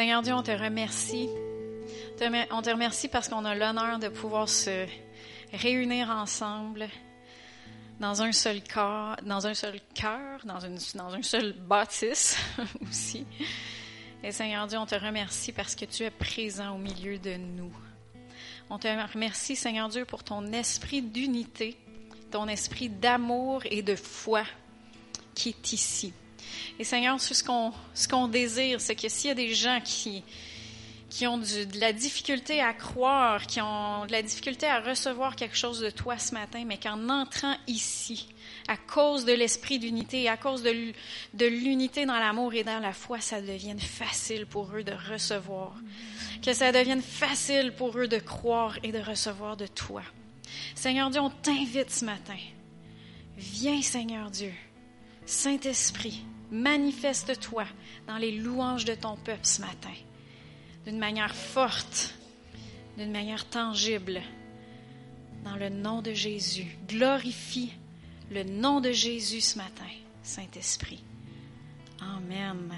Seigneur Dieu, on te remercie. On te remercie parce qu'on a l'honneur de pouvoir se réunir ensemble dans un seul corps, dans un seul cœur, dans, dans un seul bâtisse aussi. Et Seigneur Dieu, on te remercie parce que tu es présent au milieu de nous. On te remercie, Seigneur Dieu, pour ton esprit d'unité, ton esprit d'amour et de foi qui est ici. Et Seigneur, ce qu'on désire, c'est que s'il y a des gens qui, qui ont de la difficulté à croire, qui ont de la difficulté à recevoir quelque chose de toi ce matin, mais qu'en entrant ici, à cause de l'esprit d'unité, à cause de, de l'unité dans l'amour et dans la foi, ça devienne facile pour eux de recevoir. Que ça devienne facile pour eux de croire et de recevoir de toi. Seigneur Dieu, on t'invite ce matin. Viens, Seigneur Dieu. Saint-Esprit, manifeste-toi dans les louanges de ton peuple ce matin d'une manière forte, d'une manière tangible. Dans le nom de Jésus, glorifie le nom de Jésus ce matin, Saint-Esprit. Amen.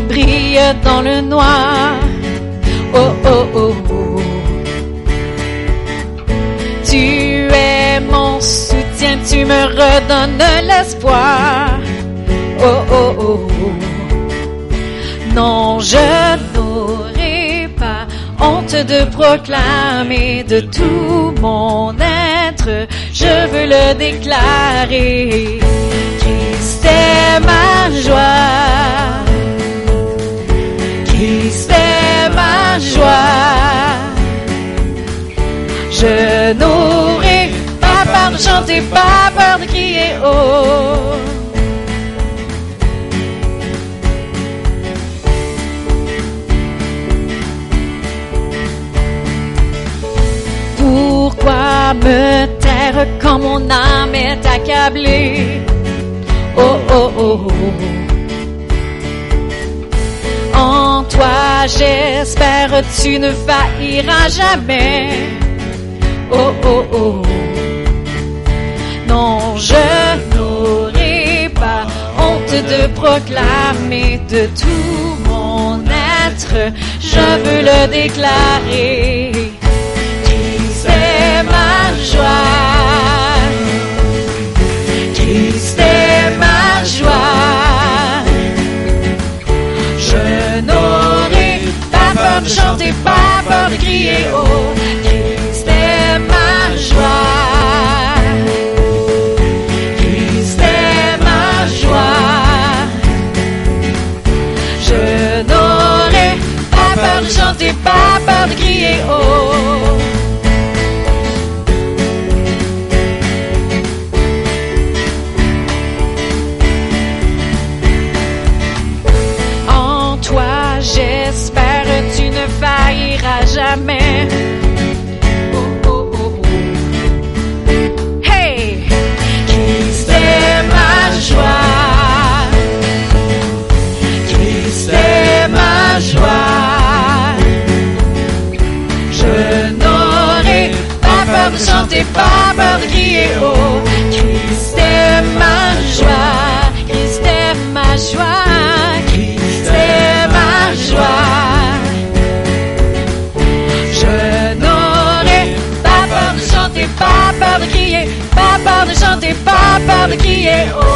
Brille dans le noir. Oh oh oh oh. Tu es mon soutien, tu me redonnes l'espoir. Oh oh oh. Non, je n'aurai pas honte de proclamer de tout mon être. Je veux le déclarer. Christ est ma joie. Christ est ma joie. Je n'aurai pas peur de chanter, pas peur de crier haut. Pourquoi me taire quand mon âme est accablée? Oh oh oh. oh. En toi j'espère, tu ne failliras jamais. Oh oh oh. Non, je n'aurai pas honte de proclamer de tout mon être. Je veux le déclarer. Christ est ma joie. De chanter, pas peur de crier oh, Christ est ma joie. Christ est ma joie. Je n'aurai pas peur de chanter, pas peur de crier oh. Jamais. Oh, oh, oh, hey, Christ est ma joie. Christ est ma joie. Je n'aurai pas peur de chanter, pas peur de oh. Christ est ma joie. Peur de chanter, pas peur de crier. Oh,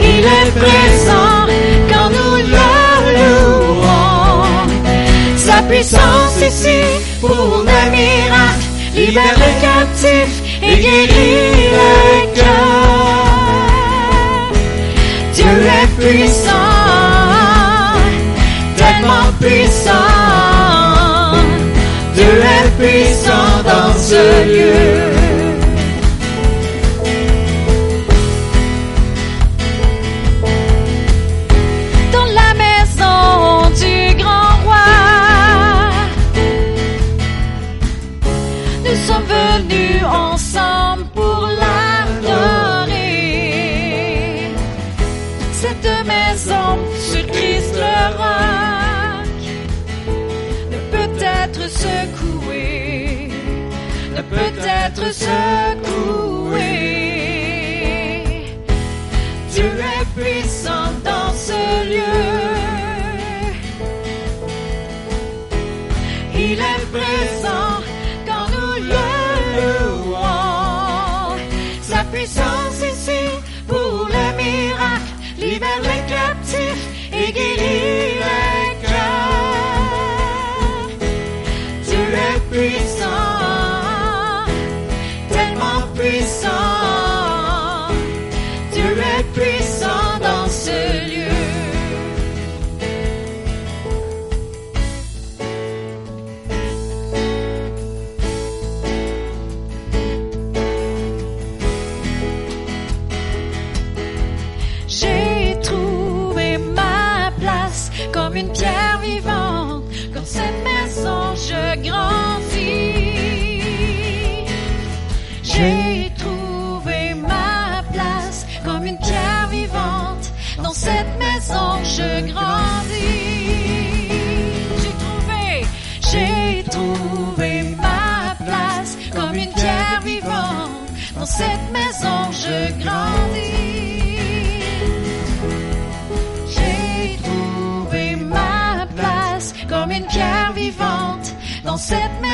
Il est présent quand nous allouons Sa puissance ici pour des miracles. Libère le captif et guéris le cœur. Dieu est puissant, tellement puissant. Dieu est puissant dans ce lieu.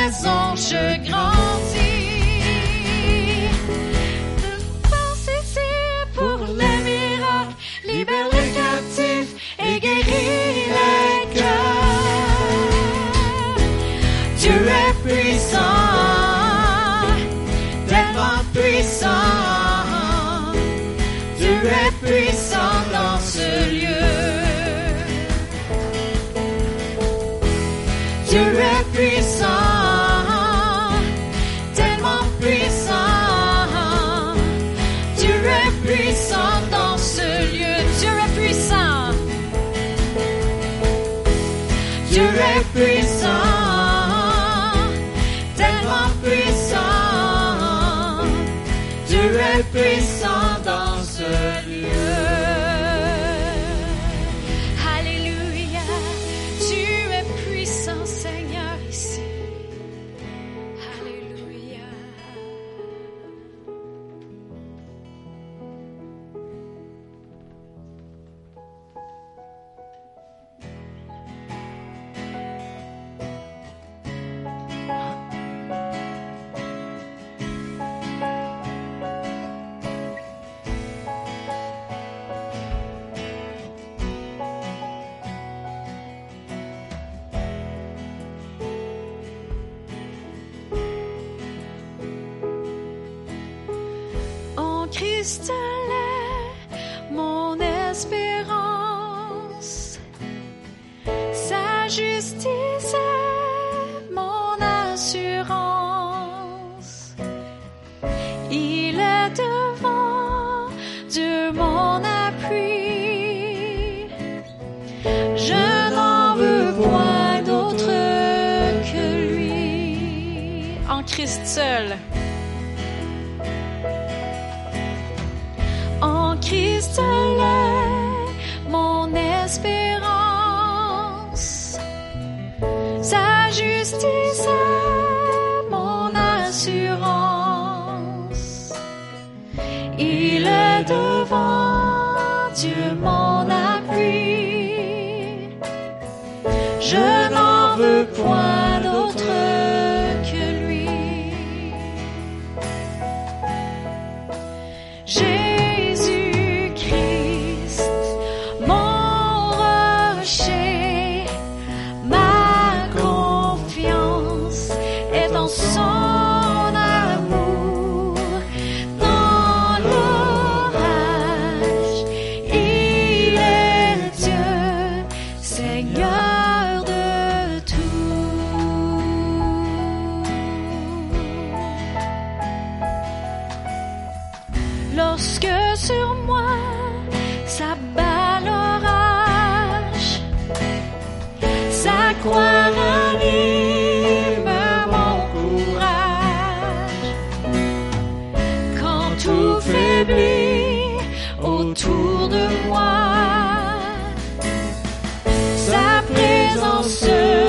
mes anges grandissent.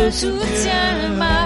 Présence soutient ma foi.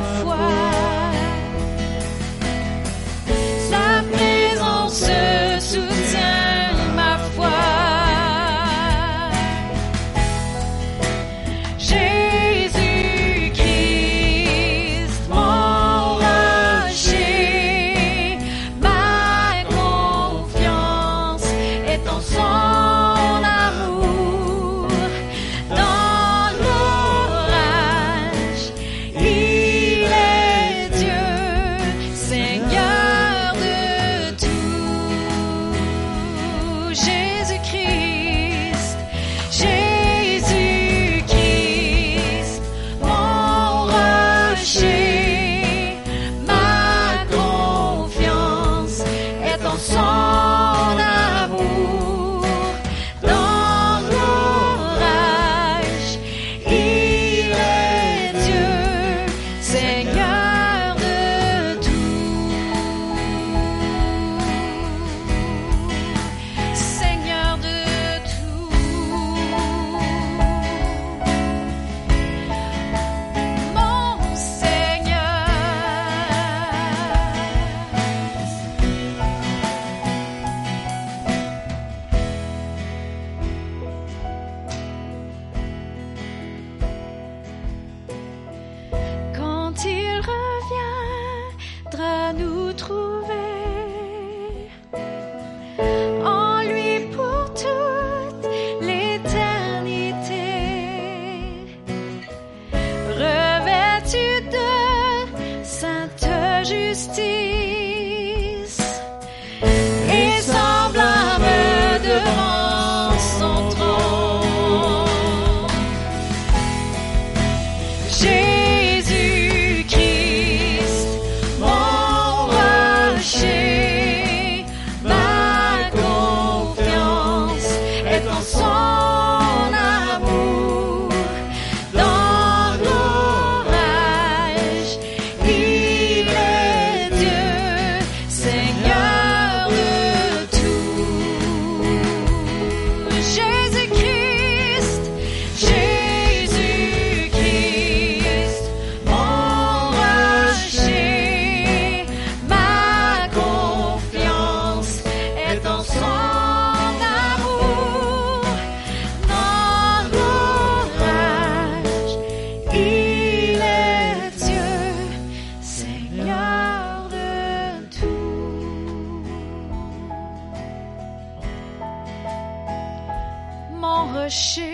Mon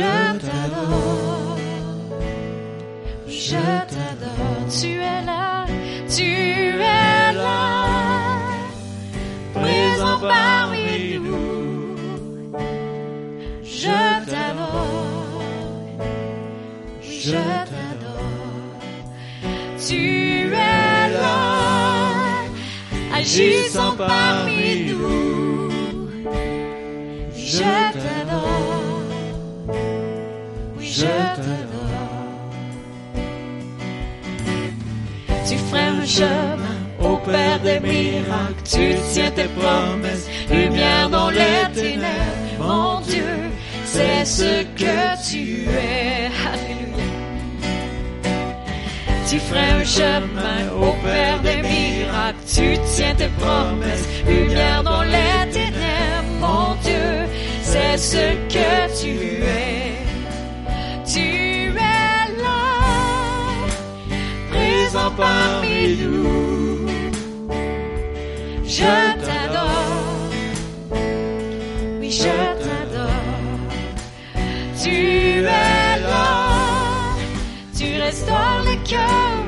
Je t'adore. Je t'adore. Tu es là. Tu es là. Présent parmi nous. Je t'adore. Je t'adore. Tu es là. Agissant parmi nous. Je Tu ferais un chemin au Père des miracles. Tu tiens tes promesses, lumière dans les ténèbres. Mon Dieu, c'est ce que tu es. Alléluia. Tu ferais un chemin au Père des miracles. Tu tiens tes promesses, lumière dans les ténèbres. Mon Dieu, c'est ce que tu es. Parmi nous. Je t'adore, oui, je t'adore. Tu es là, tu restaures les cœurs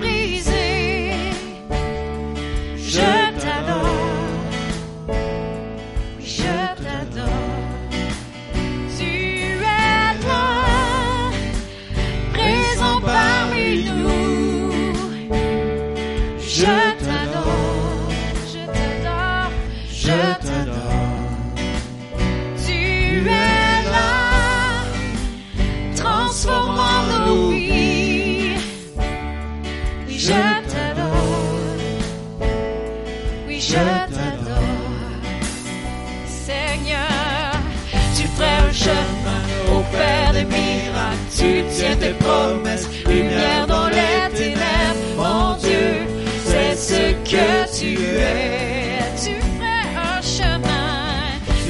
tes promesses, lumière dans les ténèbres. Mon Dieu, c'est ce que tu es. Tu ferais un chemin,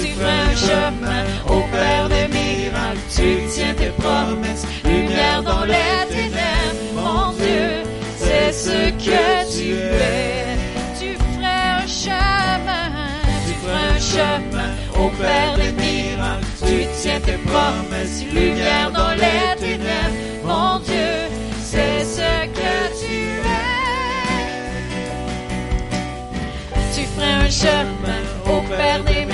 tu ferais un chemin au Père des miracles. Tu tiens tes promesses, lumière dans les ténèbres. Mon Dieu, c'est ce que tu es. Tu ferais un chemin, tu ferais un chemin au Père des miracles. Tu tiens tes promesses, lumière dans les Mon Dieu, c'est ce que tu es. Tu ferais un chemin au Père des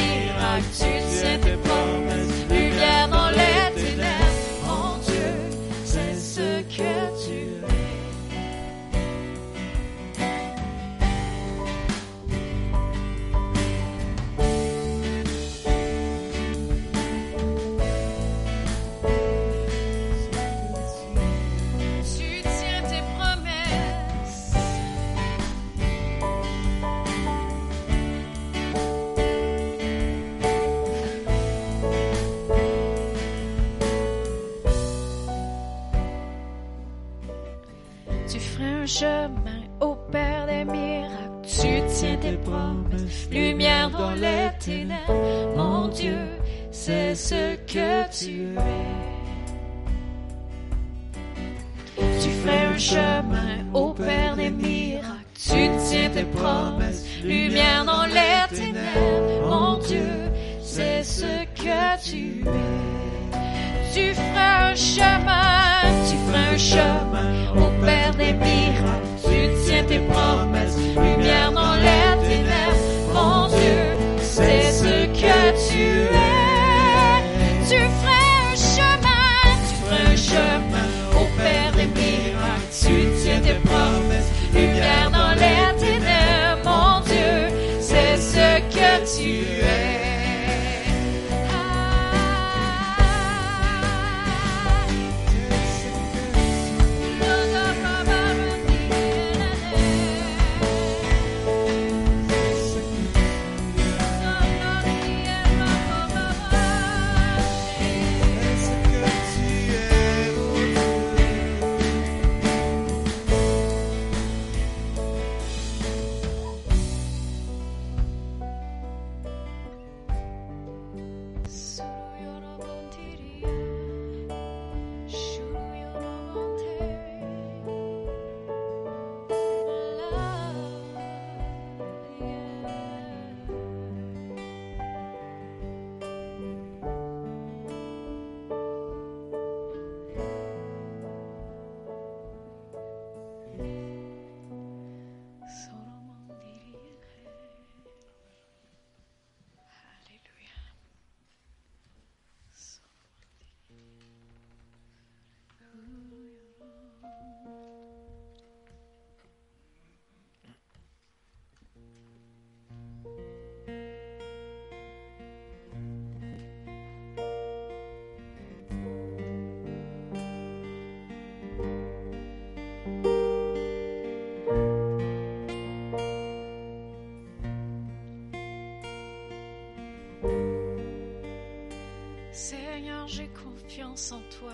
Seigneur, j'ai confiance en toi.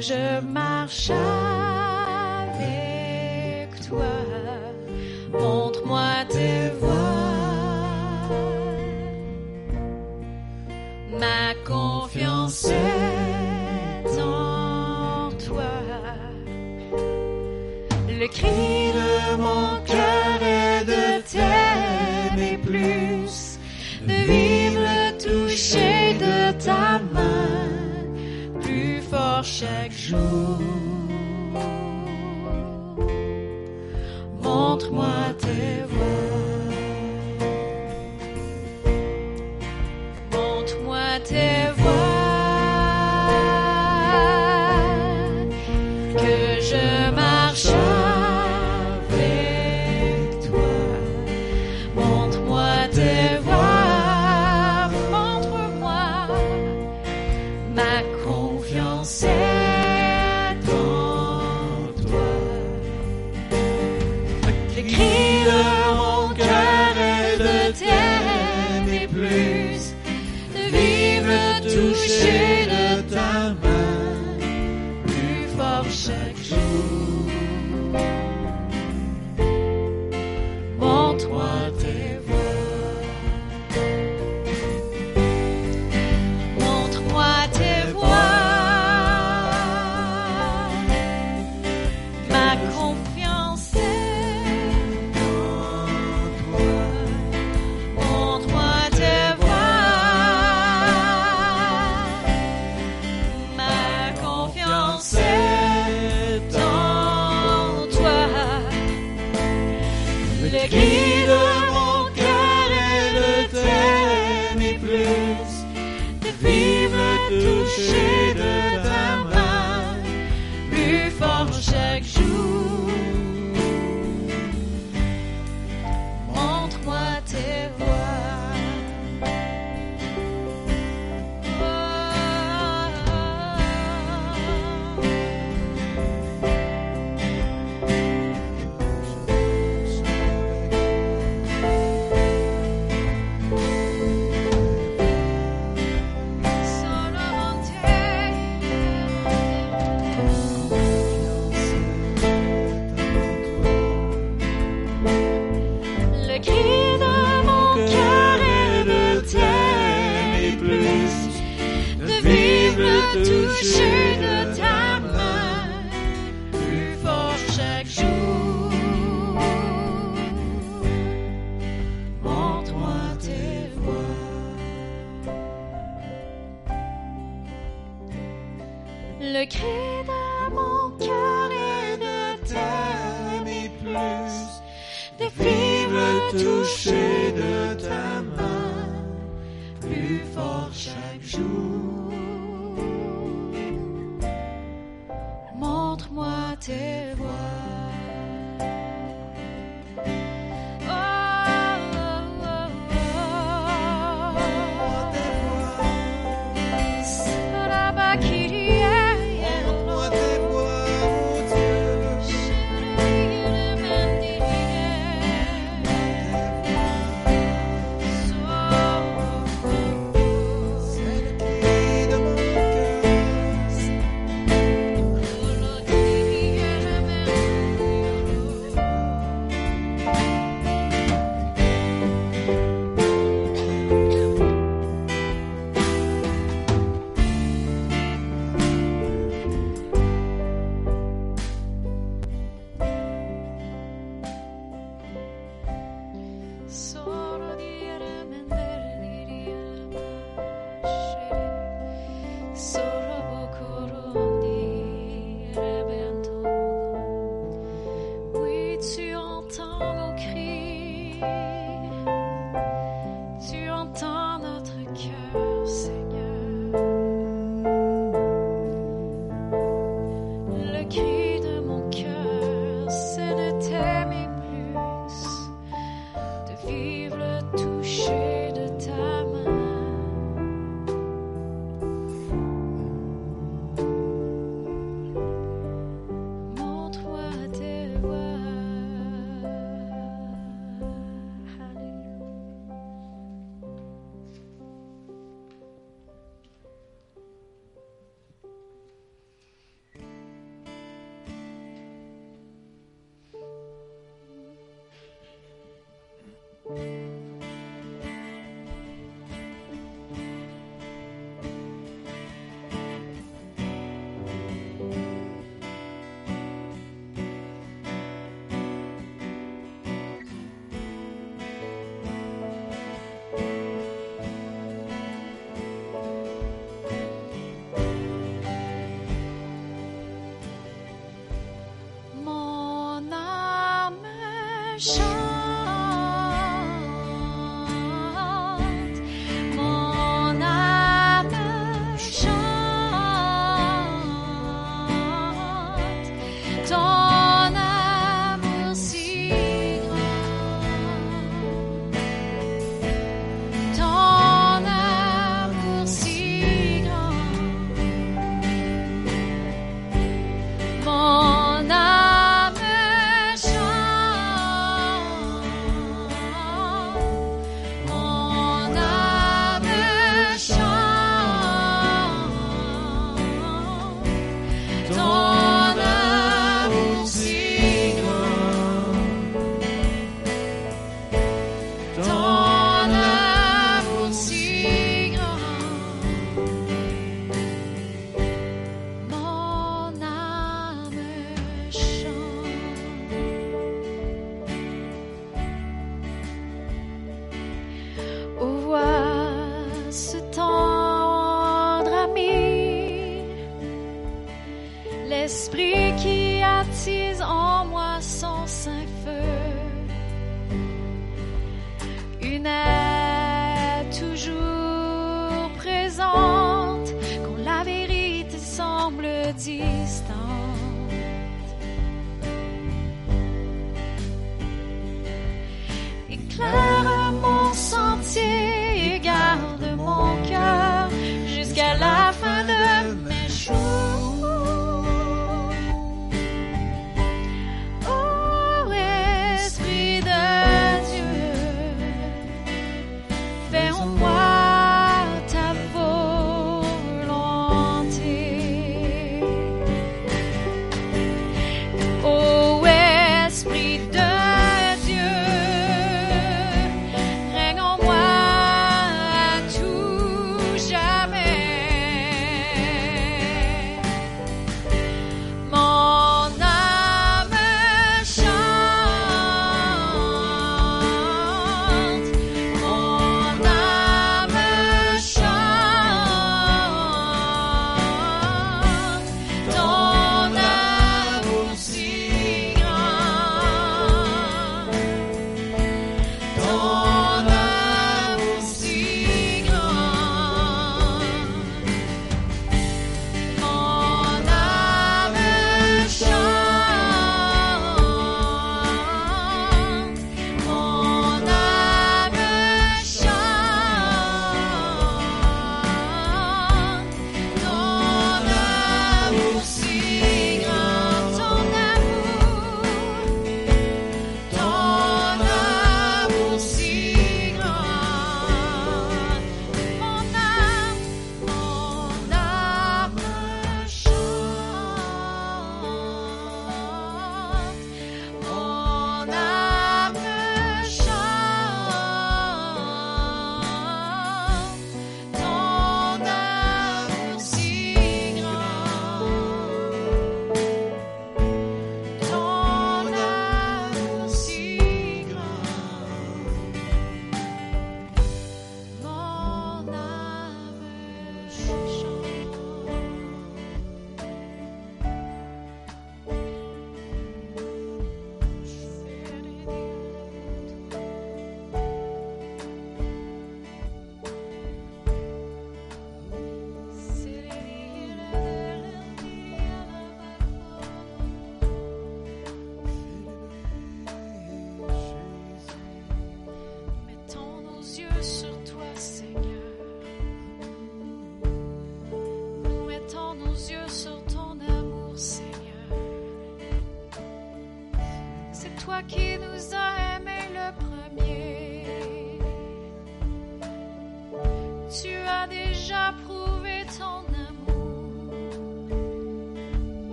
Je marche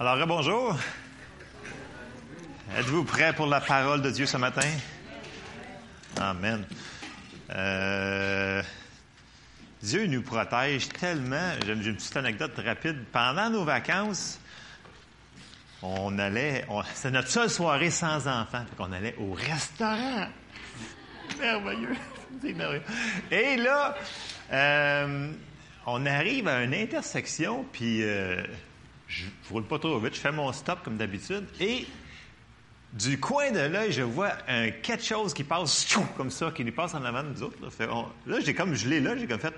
Alors, bonjour. Êtes-vous prêts pour la parole de Dieu ce matin? Amen. Euh, Dieu nous protège tellement. J'ai une petite anecdote rapide. Pendant nos vacances, on allait. on- C'était notre seule soirée sans enfants. Qu'on allait au restaurant. Merveilleux. C'est merveilleux. Et là, euh, on arrive à une intersection, puis euh, je ne roule pas trop vite. Je fais mon stop comme d'habitude. Et du coin de l'œil, je vois un quelque chose qui passe comme ça, qui nous passe en avant de nous autres. Là, là, j'ai comme gelé là, j'ai comme fait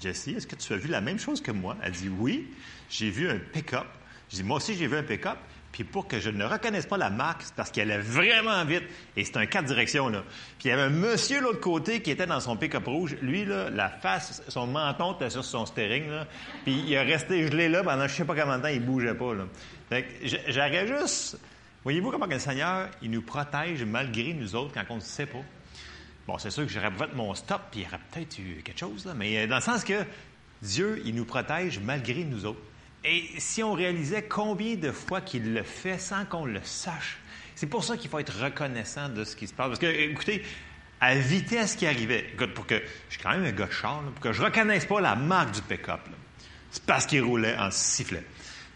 Jessie, est-ce que tu as vu la même chose que moi? Elle dit oui, j'ai vu un pick-up. Je dis moi aussi j'ai vu un pick-up. Puis pour que je ne reconnaisse pas la marque, c'est parce qu'elle allait vraiment vite. Et c'est un quatre directions, là. Puis il y avait un monsieur de l'autre côté qui était dans son pick-up rouge. Lui, là, la face, son menton était sur son steering, là. Puis il est resté gelé là pendant je sais pas combien de temps, il bougeait pas, là. Fait que juste... Voyez-vous comment que le Seigneur, il nous protège malgré nous autres quand on ne sait pas? Bon, c'est sûr que j'aurais fait mon stop, puis il y aurait peut-être eu quelque chose, là, mais euh, dans le sens que Dieu, il nous protège malgré nous autres. Et si on réalisait combien de fois qu'il le fait sans qu'on le sache, c'est pour ça qu'il faut être reconnaissant de ce qui se passe. Parce que, écoutez, à la vitesse qui arrivait, écoute, pour que, je suis quand même un gars de char, là, pour que je reconnaisse pas la marque du pick-up, c'est parce qu'il roulait en sifflet.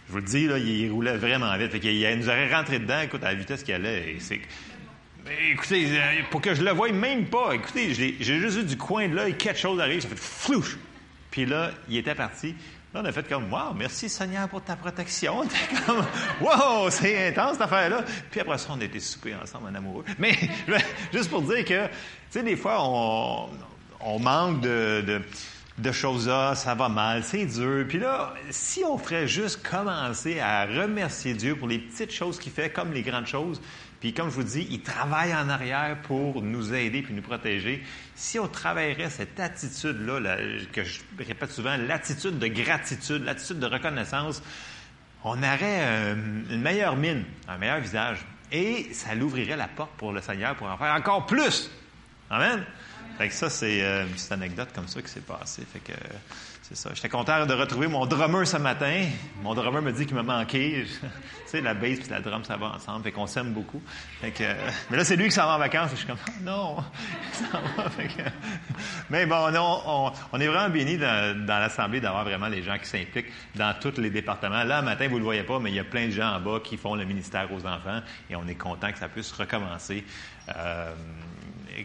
Je vous le dis, là, il, roulait vraiment vite. Fait il nous aurait rentré dedans, écoute, à la vitesse qu'il allait. c'est... Écoutez, euh, pour que je le voie même pas, écoutez, j'ai j'ai juste eu du coin de l'œil, quelque chose arrive, ça fait flouche. Puis là, il était parti. Là, on a fait comme, wow, merci Seigneur pour ta protection. On était comme, wow, c'est intense cette affaire-là. Puis après ça, on a été ensemble en amoureux. Mais juste pour dire que, tu sais, des fois, on, on manque de, de, de choses là, ça va mal, c'est dur. Puis là, si on ferait juste commencer à remercier Dieu pour les petites choses qu'il fait, comme les grandes choses, puis comme je vous dis, il travaille en arrière pour nous aider puis nous protéger. Si on travaillerait cette attitude-là, là, que je répète souvent, l'attitude de gratitude, l'attitude de reconnaissance, on aurait euh, une meilleure mine, un meilleur visage. Et ça l'ouvrirait la porte pour le Seigneur pour en faire encore plus. Amen. Fait que ça, c'est euh, une petite anecdote comme ça qui s'est passée. Fait que euh, c'est ça. J'étais content de retrouver mon drummer ce matin. Mon drummer me dit qu'il m'a manqué. tu sais, la bass et la drum, ça va ensemble. Fait qu'on s'aime beaucoup. Fait que, euh, mais là, c'est lui qui s'en va en vacances. Je suis comme, Ah, non, va. Fait que- mais bon, on, est vraiment bénis dans, l'Assemblée d'avoir vraiment les gens qui s'impliquent dans tous les départements. Là, matin, vous le voyez pas, mais il y a plein de gens en bas qui font le ministère aux enfants et on est content que ça puisse recommencer. Euh,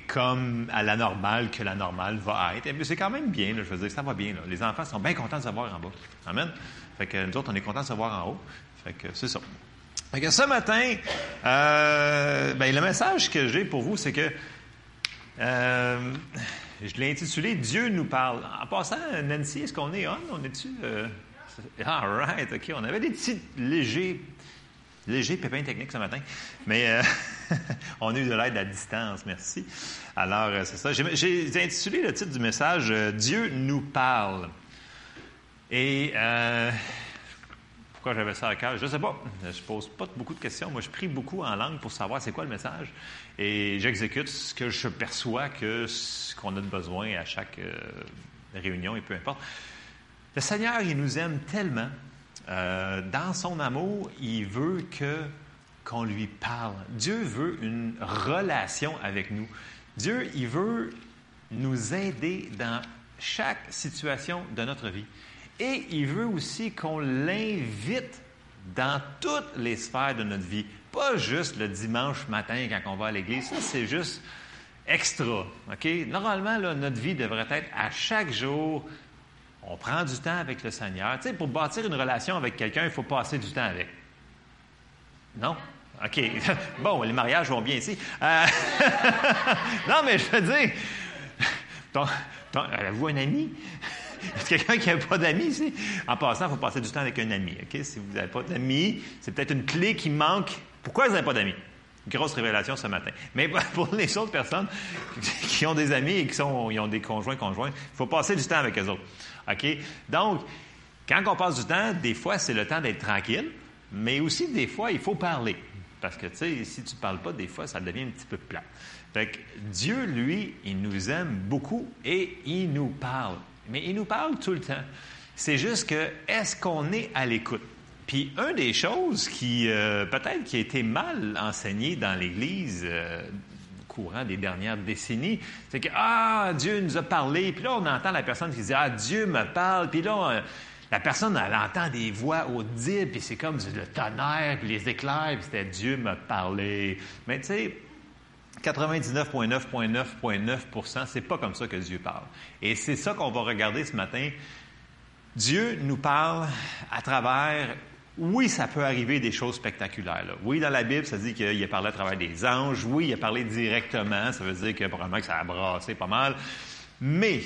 comme à la normale que la normale va être. Puis, c'est quand même bien, là, je veux dire, ça va bien. Les enfants sont bien contents de se voir en bas. Amen. Fait que nous autres, on est contents de se voir en haut. Fait que c'est ça. Fait que ce matin, euh, ben, le message que j'ai pour vous, c'est que euh, je l'ai intitulé Dieu nous parle. En passant, Nancy, est-ce qu'on est on? On est-tu? Euh, all right, OK. On avait des petits légers léger pépin technique ce matin, mais euh, on a eu de l'aide à distance, merci. Alors, euh, c'est ça. J'ai intitulé le titre du message euh, Dieu nous parle. Et pourquoi j'avais ça à cœur? Je ne sais pas. Je pose pas beaucoup de questions. Moi, je prie beaucoup en langue pour savoir c'est quoi le message. Et j'exécute ce que je perçois que ce qu'on a de besoin à chaque réunion, et peu importe. Le Seigneur, il nous aime tellement. Euh, dans son amour, il veut qu'on lui parle. Dieu veut une relation avec nous. Dieu, il veut nous aider dans chaque situation de notre vie. Et il veut aussi qu'on l'invite dans toutes les sphères de notre vie. Pas juste le dimanche matin quand on va à l'église. Ça, c'est juste extra. Normalement, notre vie devrait être à chaque jour. On prend du temps avec le Seigneur. Tu sais, pour bâtir une relation avec quelqu'un, il faut passer du temps avec. Non? OK. Bon, les mariages vont bien ici. Euh, non, mais je veux dire, ton, ton, avez-vous un ami? Est-ce quelqu'un qui n'a pas d'amis ici? En passant, il faut passer du temps avec un ami. OK? Si vous n'avez pas d'amis, c'est peut-être une clé qui manque. Pourquoi vous n'avez pas d'amis? Grosse révélation ce matin. Mais pour les autres personnes qui ont des amis et qui sont, ils ont des conjoints, conjoints, il faut passer du temps avec eux autres. OK? Donc, quand on passe du temps, des fois, c'est le temps d'être tranquille, mais aussi, des fois, il faut parler. Parce que, tu sais, si tu ne parles pas, des fois, ça devient un petit peu plat. Fait que Dieu, lui, il nous aime beaucoup et il nous parle. Mais il nous parle tout le temps. C'est juste que, est-ce qu'on est à l'écoute? Puis, une des choses qui, euh, peut-être, qui a été mal enseignée dans l'Église euh, courant des dernières décennies, c'est que, ah, Dieu nous a parlé. Puis là, on entend la personne qui dit, ah, Dieu me parle. Puis là, euh, la personne, elle entend des voix audibles, puis c'est comme le tonnerre, puis les éclairs, puis c'était Dieu me parlé. Mais tu sais, 99,9,9,9% c'est pas comme ça que Dieu parle. Et c'est ça qu'on va regarder ce matin. Dieu nous parle à travers. Oui, ça peut arriver des choses spectaculaires. Oui, dans la Bible, ça dit qu'il a parlé à travers des anges. Oui, il a parlé directement. Ça veut dire que probablement que ça a brassé pas mal. Mais,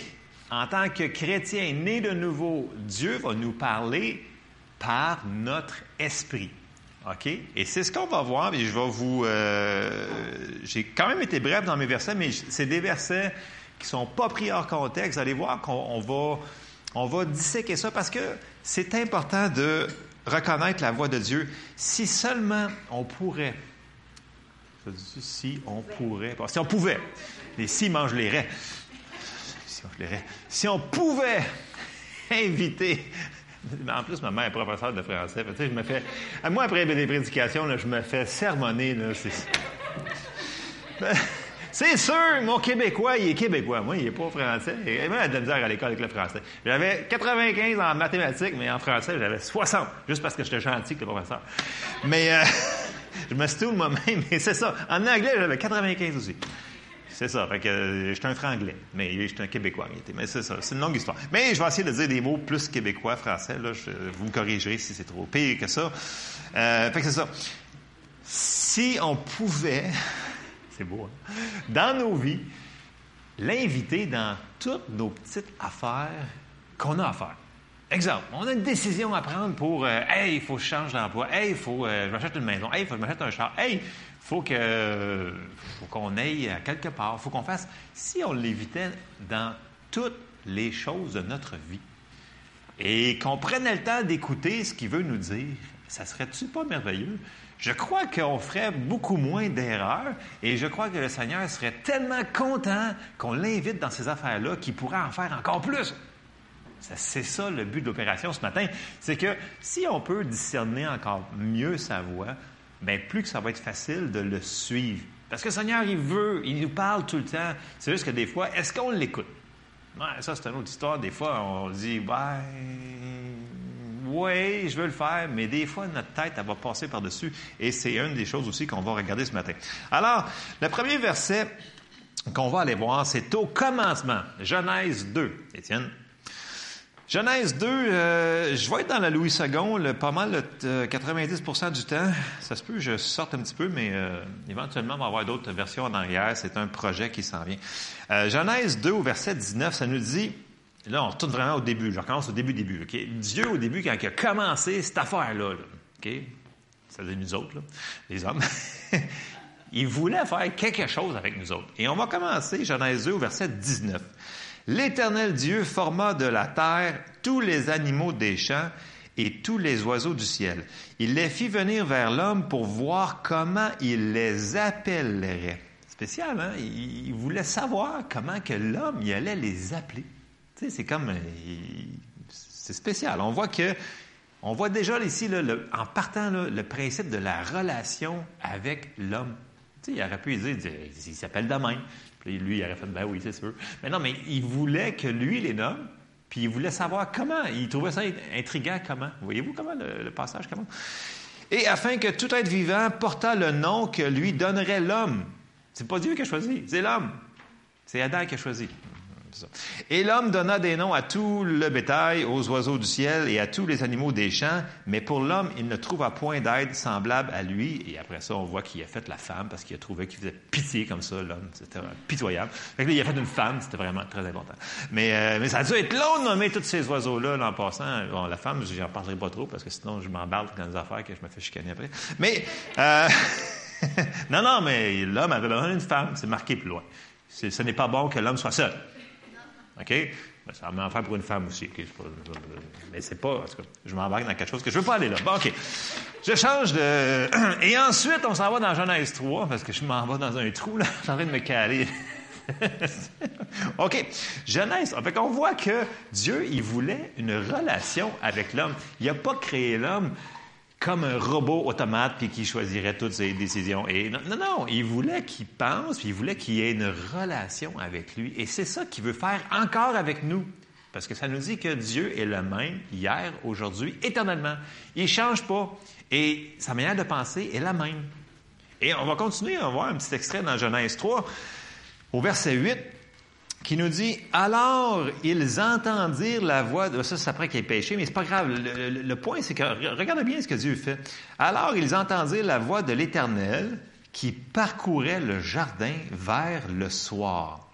en tant que chrétien né de nouveau, Dieu va nous parler par notre esprit. OK? Et c'est ce qu'on va voir, et je vais vous... euh, J'ai quand même été bref dans mes versets, mais c'est des versets qui sont pas pris hors contexte. Vous allez voir qu'on on va disséquer ça parce que c'est important de reconnaître la voix de Dieu. Si seulement on pourrait... Si on pourrait... Si on pouvait. Les si mangent les. Si on, les. Si on pouvait inviter en plus, ma mère est professeure de français. Fait, je me fais, moi, après des prédications, je me fais sermonner. C'est... sûr, mon Québécois, il est Québécois. Moi, il n'est pas français. Moi, j'ai de la misère à l'école avec le français. J'avais 95 en mathématiques, mais en français, j'avais 60, juste parce que j'étais gentil que le professeur. Mais euh, je me stoule moi-même, mais c'est ça. En anglais, j'avais 95 aussi. C'est ça. Fait que euh, j'étais un franglais, mais j'étais un Québécois. Mais c'est ça. C'est une longue histoire. Mais je vais essayer de dire des mots plus québécois, français. Là, Je- vous me corrigerez si c'est trop pire que ça. Euh, fait que c'est ça. Si on pouvait, c'est beau, hein? dans nos vies, l'inviter dans toutes nos petites affaires qu'on a à faire. Exemple, on a une décision à prendre pour euh, Hey, il faut que je change d'emploi. Hey, il faut euh, je m'achète une maison. Hey, il faut que je m'achète un char. Hey, faut que faut qu'on aille à quelque part. faut qu'on fasse. Si on l'évitait dans toutes les choses de notre vie et qu'on prenait le temps d'écouter ce qu'il veut nous dire, ça serait-tu pas merveilleux? Je crois qu'on ferait beaucoup moins d'erreurs et je crois que le Seigneur serait tellement content qu'on l'invite dans ces affaires-là qu'il pourrait en faire encore plus. C'est ça le but de l'opération ce matin. C'est que si on peut discerner encore mieux sa voix, bien plus que ça va être facile de le suivre. Parce que le Seigneur, il veut, il nous parle tout le temps. C'est juste que des fois, est-ce qu'on l'écoute? Ça, c'est une autre histoire. Des fois, on dit, ben, oui, je veux le faire, mais des fois, notre tête, elle va passer par-dessus. Et c'est une des choses aussi qu'on va regarder ce matin. Alors, le premier verset qu'on va aller voir, c'est au commencement, Genèse 2. Étienne? Genèse 2, euh, je vais être dans la Louis II pas mal le, euh, 90% du temps. Ça se peut je sorte un petit peu, mais euh, éventuellement, on va avoir d'autres versions en arrière. C'est un projet qui s'en vient. Euh, Genèse 2, au verset 19, ça nous dit, là, on retourne vraiment au début. Je recommence au début, début. Dieu, au début, quand il a commencé cette affaire-là, là, OK? Ça veut dire nous autres, les hommes. il voulait faire quelque chose avec nous autres. Et on va commencer Genèse 2 au verset 19. L'Éternel Dieu forma de la terre tous les animaux des champs et tous les oiseaux du ciel. Il les fit venir vers l'homme pour voir comment il les appellerait. Spécial, hein? Il voulait savoir comment que l'homme il allait les appeler. C'est comme... euh, C'est spécial. On voit que... On voit déjà ici, en partant, le principe de la relation avec l'homme. Tu sais, il aurait pu dire, il s'appelle de même. Puis lui, il aurait fait, ben oui, c'est sûr. Mais non, mais il voulait que lui les nomme, puis il voulait savoir comment. Il trouvait ça intriguant comment. Voyez-vous comment le, le passage commence? Et afin que tout être vivant portât le nom que lui donnerait l'homme. C'est pas Dieu qui a choisi, c'est l'homme. C'est Adam qui a choisi. Et l'homme donna des noms à tout le bétail, aux oiseaux du ciel et à tous les animaux des champs, mais pour l'homme, il ne trouva point d'aide semblable à lui. Et après ça, on voit qu'il a fait la femme parce qu'il a trouvé qu'il faisait pitié comme ça, l'homme. C'était pitoyable. Fait que il a fait une femme, c'était vraiment très important. Mais, euh, mais ça a dû être long de nommer tous ces oiseaux-là, là, en passant. Bon, la femme, j'en parlerai pas trop parce que sinon, je m'emballe dans des affaires que je me fais chicaner après. Mais, euh, non, non, mais l'homme avait besoin d'une femme. C'est marqué plus loin. Ce n'est pas bon que l'homme soit seul. OK? Ben, ça m'en faire pour une femme aussi. OK? C'est pas- mais c'est pas. En tout cas, je m'embarque dans quelque chose que je veux pas aller là. Bon, OK. Je change de. Et ensuite, on s'en va dans Genèse 3, parce que je m'en vais dans un trou, là. Je suis en train de me caler. OK. Genèse. Fait qu'on voit que Dieu, il voulait une relation avec l'homme. Il n'a pas créé l'homme comme un robot automate puis qui choisirait toutes ses décisions. Non, non, il voulait qu'il pense, puis il voulait qu'il y ait une relation avec lui. Et c'est ça qu'il veut faire encore avec nous. Parce que ça nous dit que Dieu est le même hier, aujourd'hui, éternellement. Il ne change pas. Et sa manière de penser est la même. Et on va continuer à voir un petit extrait dans Genèse 3, au verset 8, qui nous dit Alors ils entendirent la voix de. Ça, c'est après qu'il ait péché, mais c'est pas grave. Le, le- point, c'est que. Regardez bien ce que Dieu fait. Alors ils entendirent la voix de l'Éternel qui parcourait le jardin vers le soir.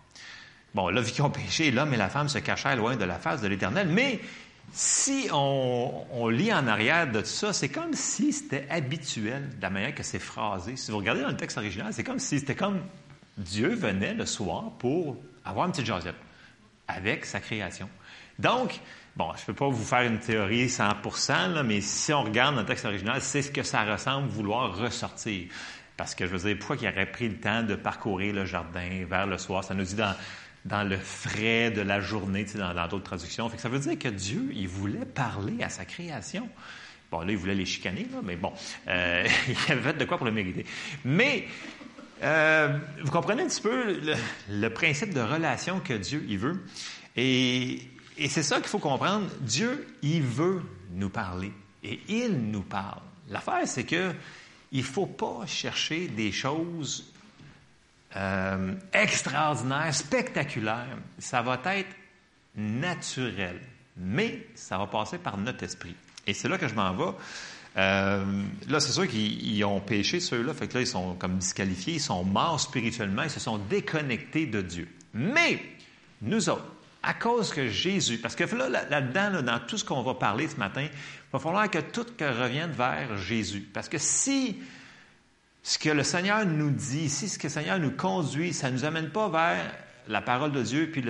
Bon, là, vu qu'ils ont péché, l'homme et la femme se cachèrent loin de la face de l'Éternel. Mais si on, on lit en arrière de tout ça, c'est comme si c'était habituel de la manière que c'est phrasé. Si vous regardez dans le texte original, c'est comme si c'était comme Dieu venait le soir pour avoir une petite jasette avec sa création. Donc, bon, je ne peux pas vous faire une théorie 100%, là, mais si on regarde le texte original, c'est ce que ça ressemble vouloir ressortir. Parce que je veux dire, pourquoi il aurait pris le temps de parcourir le jardin vers le soir? Ça nous dit dans, dans le frais de la journée, tu sais, dans d'autres traductions. Fait ça veut dire que Dieu, il voulait parler à sa création. Bon, là, il voulait les chicaner, mais bon, euh, il avait fait de quoi pour le mériter. Mais, euh, vous comprenez un petit peu le, principe de relation que Dieu, il veut. Et, c'est ça qu'il faut comprendre. Dieu, il veut nous parler. Et il nous parle. L'affaire, c'est que il faut pas chercher des choses euh, extraordinaires, spectaculaires. Ça va être naturel, mais ça va passer par notre esprit. Et c'est là que je m'en vais. Euh, là, c'est sûr qu'ils ils ont péché, ceux-là. Fait que là, ils sont comme disqualifiés, ils sont morts spirituellement, ils se sont déconnectés de Dieu. Mais, nous autres, à cause que Jésus, parce que là, là- là-dedans, là, dans tout ce qu'on va parler ce matin, il va falloir que tout revienne vers Jésus. Parce que si ce que le Seigneur nous dit, si ce que le Seigneur nous conduit, ça ne nous amène pas vers la parole de Dieu puis,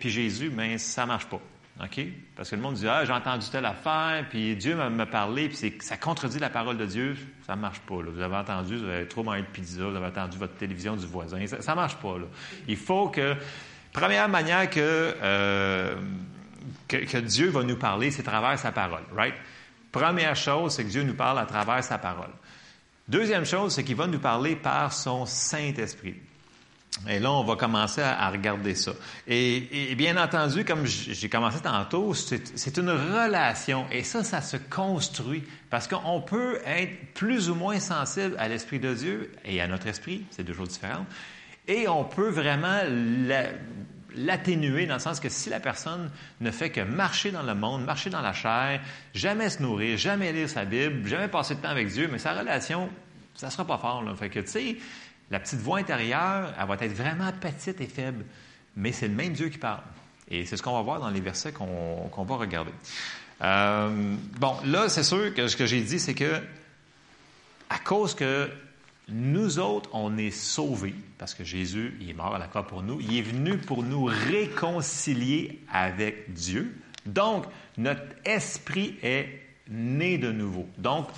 puis Jésus, mais ça ne marche pas. OK? Parce que le monde dit Ah, j'ai entendu telle affaire, puis Dieu m'a parlé, puis ça contredit la parole de Dieu. Ça ne marche pas. là. Vous avez entendu, vous avez trop mangé de pizza, vous avez entendu votre télévision du voisin. Ça ne marche pas. là. Il faut que. Première manière que, euh, que, que Dieu va nous parler, c'est à travers sa parole. Right? Première chose, c'est que Dieu nous parle à travers sa parole. Deuxième chose, c'est qu'il va nous parler par son Saint-Esprit. Et là, on va commencer à, regarder ça. Et, bien entendu, comme j'ai commencé tantôt, c'est une relation. Et ça, ça se construit. Parce qu'on peut être plus ou moins sensible à l'Esprit de Dieu et à notre esprit, c'est deux choses différentes. Et on peut vraiment la- l'atténuer dans le sens que si la personne ne fait que marcher dans le monde, marcher dans la chair, jamais se nourrir, jamais lire sa Bible, jamais passer de temps avec Dieu, mais sa relation, ça sera pas fort. Là. Fait que, tu sais, la petite voix intérieure, elle va être vraiment petite et faible, mais c'est le même Dieu qui parle. Et c'est ce qu'on va voir dans les versets qu'on va regarder. Euh, bon, là, c'est sûr que ce que j'ai dit, c'est que à cause que nous autres, on est sauvés, parce que Jésus, il est mort à la croix pour nous, il est venu pour nous réconcilier avec Dieu. Donc, notre esprit est né de nouveau. Donc,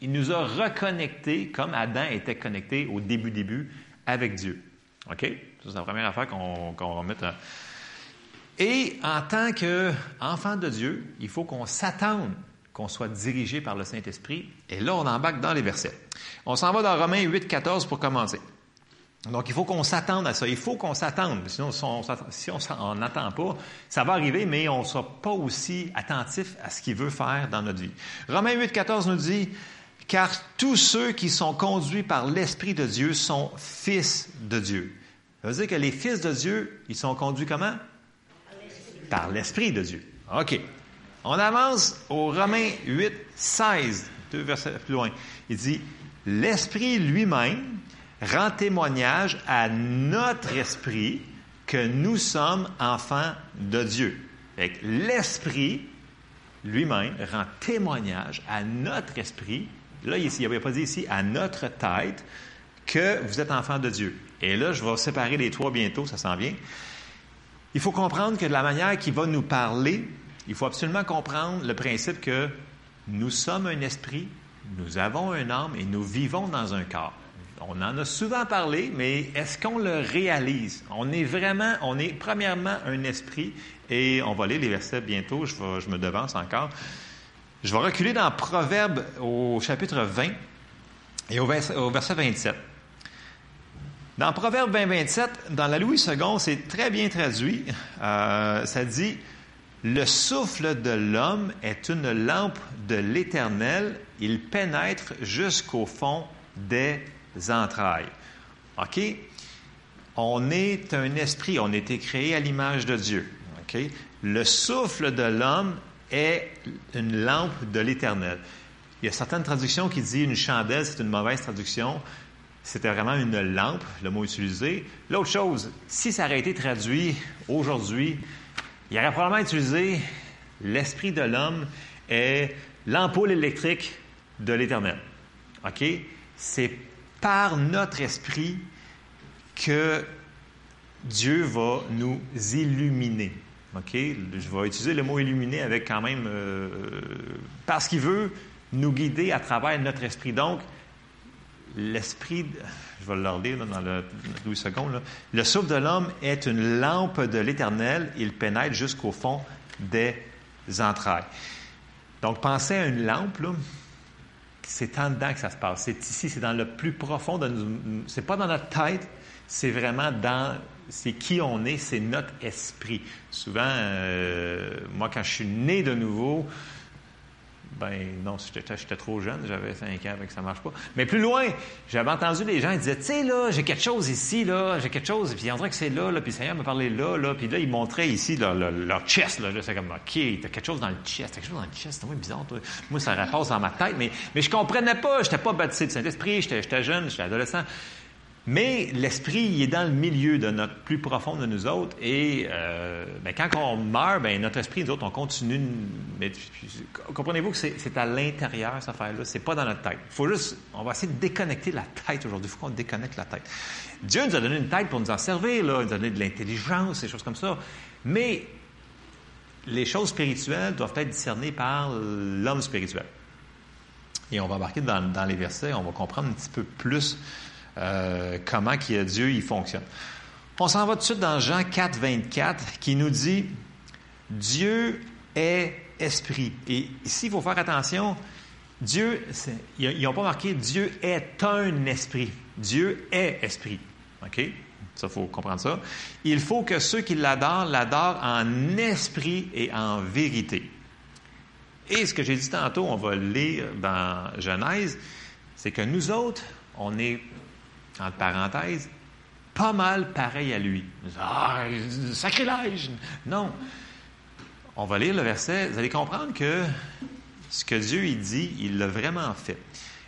il nous a reconnectés comme Adam était connecté au début, début, avec Dieu. OK? C'est la première affaire qu'on va mettre. en- Et en tant qu'enfant de Dieu, il faut qu'on s'attende qu'on soit dirigé par le Saint-Esprit. Et là, on embarque dans les versets. On s'en va dans Romains 8, 14 pour commencer. Donc, il faut qu'on s'attende à ça. Il faut qu'on s'attende. Sinon, si on s'attend- si on n'attend pas, ça va arriver, mais on ne sera pas aussi attentif à ce qu'il veut faire dans notre vie. Romains 8, 14 nous dit, car tous ceux qui sont conduits par l'Esprit de Dieu sont fils de Dieu. Ça veut dire que les fils de Dieu, ils sont conduits comment? Par l'Esprit de Dieu. OK. On avance au Romains 8, 16, deux versets plus loin. Il dit, l'Esprit lui-même rend témoignage à notre esprit que nous sommes enfants de Dieu. L'Esprit lui-même rend témoignage à notre esprit, là, il n'a pas dit ici, à notre tête, que vous êtes enfants de Dieu. Et là, je vais séparer les trois bientôt, ça s'en vient. Il faut comprendre que de la manière qu'il va nous parler, il faut absolument comprendre le principe que nous sommes un esprit, nous avons un âme et nous vivons dans un corps. On en a souvent parlé, mais est-ce qu'on le réalise? On est vraiment, on est premièrement un esprit, et on va lire les versets bientôt, je me devance encore. Je vais reculer dans Proverbe au chapitre 20 et au vers- au verset 27. Dans Proverbe 20, 27, dans la Louis II, c'est très bien traduit. Euh, ça dit Le souffle de l'homme est une lampe de l'Éternel, il pénètre jusqu'au fond des entrailles. OK? On est un esprit, on a été créé à l'image de Dieu. OK? Le souffle de l'homme est une lampe de l'Éternel. Il y a certaines traductions qui disent une chandelle, c'est une mauvaise traduction. C'était vraiment une lampe, le mot utilisé. L'autre chose, si ça aurait été traduit aujourd'hui, il aurait probablement utilisé l'esprit de l'homme est l'ampoule électrique de l'Éternel. OK? C'est par notre esprit que Dieu va nous illuminer. OK? Je vais utiliser le mot illuminer avec quand même. euh, parce qu'il veut nous guider à travers notre esprit. Donc, l'esprit. Je vais le leur lire là, dans le 12 secondes. Le souffle de l'homme est une lampe de l'éternel. Il pénètre jusqu'au fond des entrailles. Donc, pensez à une lampe. C'est en dedans que ça se passe. C'est ici, c'est dans le plus profond de nous. C'est pas dans notre tête, c'est vraiment dans. C'est qui on est, c'est notre esprit. Souvent, euh, moi, quand je suis né de nouveau, ben non, j'étais trop jeune, j'avais 5 ans, avec ça marche pas. Mais plus loin, j'avais entendu les gens ils disaient, tu sais là, j'ai quelque chose ici là, j'ai quelque chose, puis on dirait que c'est là, là, puis le Seigneur me parlait là, là, puis là ils montraient ici leur, leur, chest là, là c'est comme ok, t'as quelque chose dans le chest, t'as quelque chose dans le chest, c'est vraiment bizarre toi. Moi ça repasse dans ma tête, mais mais je comprenais pas, j'étais pas baptisé du Saint-Esprit, j'étais jeune, j'étais adolescent. Mais l'esprit, il est dans le milieu de notre plus profond de nous autres. Et euh, ben, quand on meurt, ben, notre esprit, nous autres, on continue. Comprenez-vous que c'est à l'intérieur, cette affaire-là. C'est pas dans notre tête. faut juste. On va essayer de déconnecter la tête aujourd'hui. Il faut qu'on déconnecte la tête. Dieu nous a donné une tête pour nous en servir, là. Il nous a donné de l'intelligence, des choses comme ça. Mais les choses spirituelles doivent être discernées par l'homme spirituel. Et on va embarquer dans les versets, on va comprendre un petit peu plus euh, comment Dieu il fonctionne. On s'en va tout de suite dans Jean 4, 24, qui nous dit Dieu est esprit. Et ici, il faut faire attention. Dieu, ils n'ont pas marqué Dieu est un esprit. Dieu est esprit. OK? Ça, faut comprendre ça. Il faut que ceux qui l'adorent l'adorent en esprit et en vérité. Et ce que j'ai dit tantôt, on va lire dans Genèse, c'est que nous autres, on est, entre parenthèses, pas mal pareil à lui. Ah, sacrilège! Non. On va lire le verset, vous allez comprendre que ce que Dieu il dit, il l'a vraiment fait.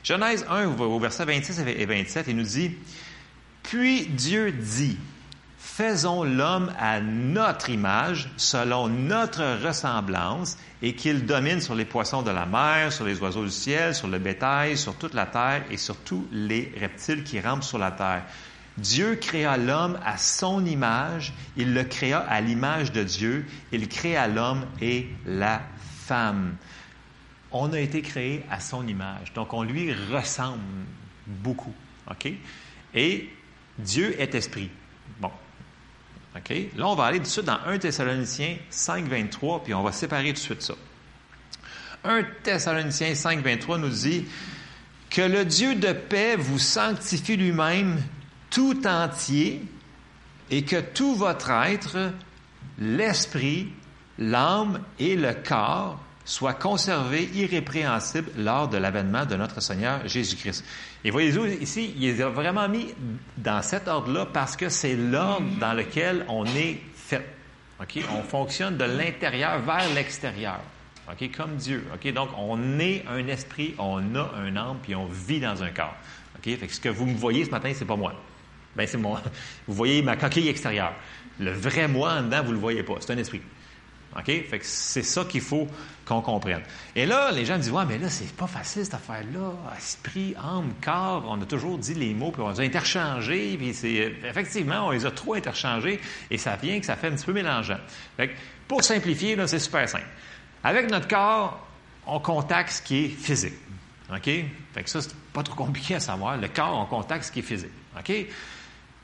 Genèse 1, au verset 26 et 27, il nous dit Puis Dieu dit Faisons l'homme à notre image, selon notre ressemblance, et qu'il domine sur les poissons de la mer, sur les oiseaux du ciel, sur le bétail, sur toute la terre et sur tous les reptiles qui rampent sur la terre. Dieu créa l'homme à son image, il le créa à l'image de Dieu, il créa l'homme et la femme. On a été créé à son image, donc on lui ressemble beaucoup. Et Dieu est esprit. Là, on va aller tout de suite dans 1 Thessaloniciens 5, 23, puis on va séparer tout de suite ça. 1 Thessaloniciens 5, 23 nous dit que le Dieu de paix vous sanctifie lui-même tout entier et que tout votre être, l'esprit, l'âme et le corps soient conservés irrépréhensibles lors de l'avènement de notre Seigneur Jésus-Christ. Et voyez-vous, ici, il les a vraiment mis dans cet ordre-là parce que c'est l'ordre dans lequel on est fait. On fonctionne de l'intérieur vers l'extérieur. OK? Comme Dieu. Donc, on est un esprit, on a un âme, puis on vit dans un corps. Fait que ce que vous me voyez ce matin, c'est pas moi. Ben, c'est moi. Vous voyez ma coquille extérieure. Le vrai moi en dedans, vous le voyez pas. C'est un esprit. OK? Fait que c'est ça qu'il faut qu'on comprenne. Et là, les gens disent, ouais, mais là, c'est pas facile cette affaire-là. Esprit, âme, corps, on a toujours dit les mots, puis on les a interchangés, puis c'est, effectivement, on les a trop interchangés, et ça vient que ça fait un petit peu mélangeant. Fait que, pour simplifier, là, c'est super simple. Avec notre corps, on contacte ce qui est physique. OK? Fait que ça, c'est pas trop compliqué à savoir. Le corps, on contacte ce qui est physique. OK?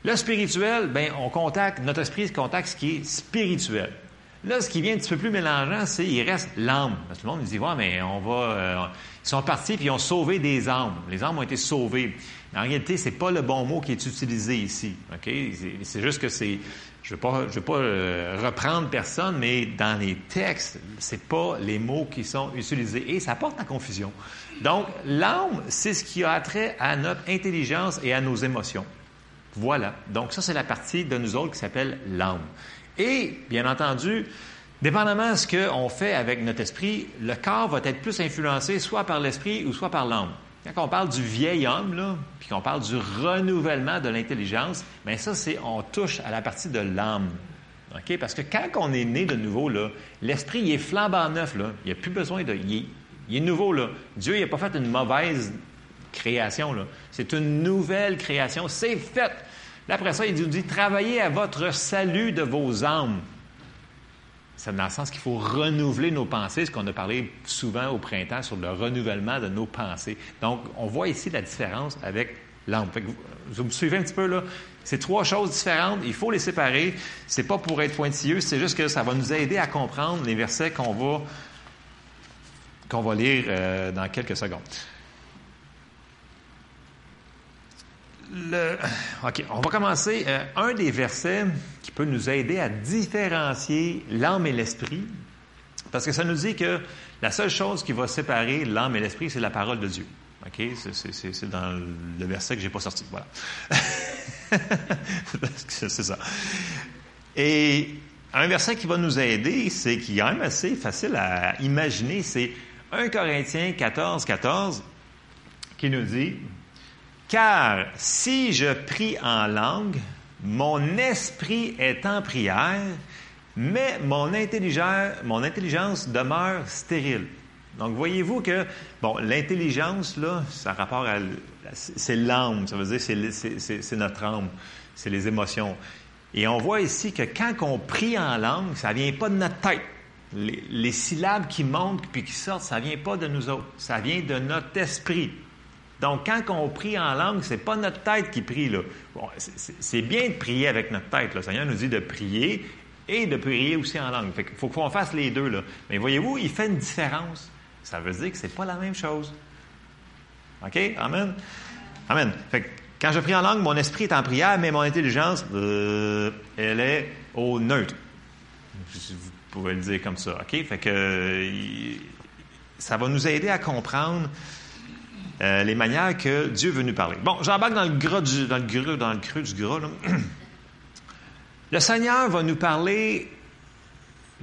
Le spirituel, ben, on contacte, notre esprit contacte ce qui est spirituel. Là, ce qui vient un petit peu plus mélangeant, c'est il reste l'âme. Tout le monde me dit, ouais, mais on va, euh, ils sont partis puis ils ont sauvé des âmes. Les âmes ont été sauvées. Mais en réalité, c'est pas le bon mot qui est utilisé ici. Ok? C'est- juste que c'est, je veux pas, je veux pas euh, reprendre personne, mais dans les textes, c'est pas les mots qui sont utilisés et ça porte à confusion. Donc, l'âme, c'est ce qui a trait à notre intelligence et à nos émotions. Voilà. Donc, ça, c'est la partie de nous autres qui s'appelle l'âme. Et, bien entendu, dépendamment de ce qu'on fait avec notre esprit, le corps va être plus influencé soit par l'esprit ou soit par l'âme. Quand on parle du vieil homme, là, puis qu'on parle du renouvellement de l'intelligence, bien ça, c'est on touche à la partie de l'âme. Parce que quand on est né de nouveau, l'esprit, il est flambant neuf. Là. Il n'y a plus besoin de. Il est, nouveau. Là. Dieu, n'a pas fait une mauvaise création. C'est une nouvelle création. C'est fait. Là, après ça, il nous dit travaillez à votre salut de vos âmes. C'est dans le sens qu'il faut renouveler nos pensées, ce qu'on a parlé souvent au printemps sur le renouvellement de nos pensées. Donc, on voit ici la différence avec l'âme. Vous me suivez un petit peu là? C'est trois choses différentes. Il faut les séparer. C'est pas pour être pointilleux, c'est juste que ça va nous aider à comprendre les versets qu'on va, qu'on va lire euh, dans quelques secondes. Le- OK, on va commencer. Euh, un des versets qui peut nous aider à différencier l'âme et l'esprit, parce que ça nous dit que la seule chose qui va séparer l'âme et l'esprit, c'est la parole de Dieu. OK? C'est- dans le verset que j'ai pas sorti. Voilà. c'est ça. Et un verset qui va nous aider, c'est qui est quand même assez facile à imaginer, c'est 1 Corinthiens 14, 14, qui nous dit car si je prie en langue, mon esprit est en prière, mais mon intelligence, demeure stérile. Donc, voyez-vous que, bon, l'intelligence, là, ça à. C'est l'âme, ça veut dire c'est, c'est- notre âme, c'est les émotions. Et on voit ici que quand on prie en langue, ça vient pas de notre tête. Les, les syllabes qui montent puis qui sortent, ça vient pas de nous autres, ça vient de notre esprit. Donc, quand on prie en langue, c'est pas notre tête qui prie. Là. C'est- bien de prier avec notre tête. Le Seigneur nous dit de prier et de prier aussi en langue. Fait faut qu'on fasse les deux. Là. Mais voyez-vous, il fait une différence. Ça veut dire que c'est pas la même chose. OK? Amen? Amen. Quand je prie en langue, mon esprit est en prière, mais mon intelligence, euh, elle est au neutre. Vous pouvez le dire comme ça. OK? Fait que ça va nous aider à comprendre euh, les manières que Dieu veut nous parler. Bon, j'embarque dans le gras du, dans le gras, dans le creux du gras. Le Seigneur va nous parler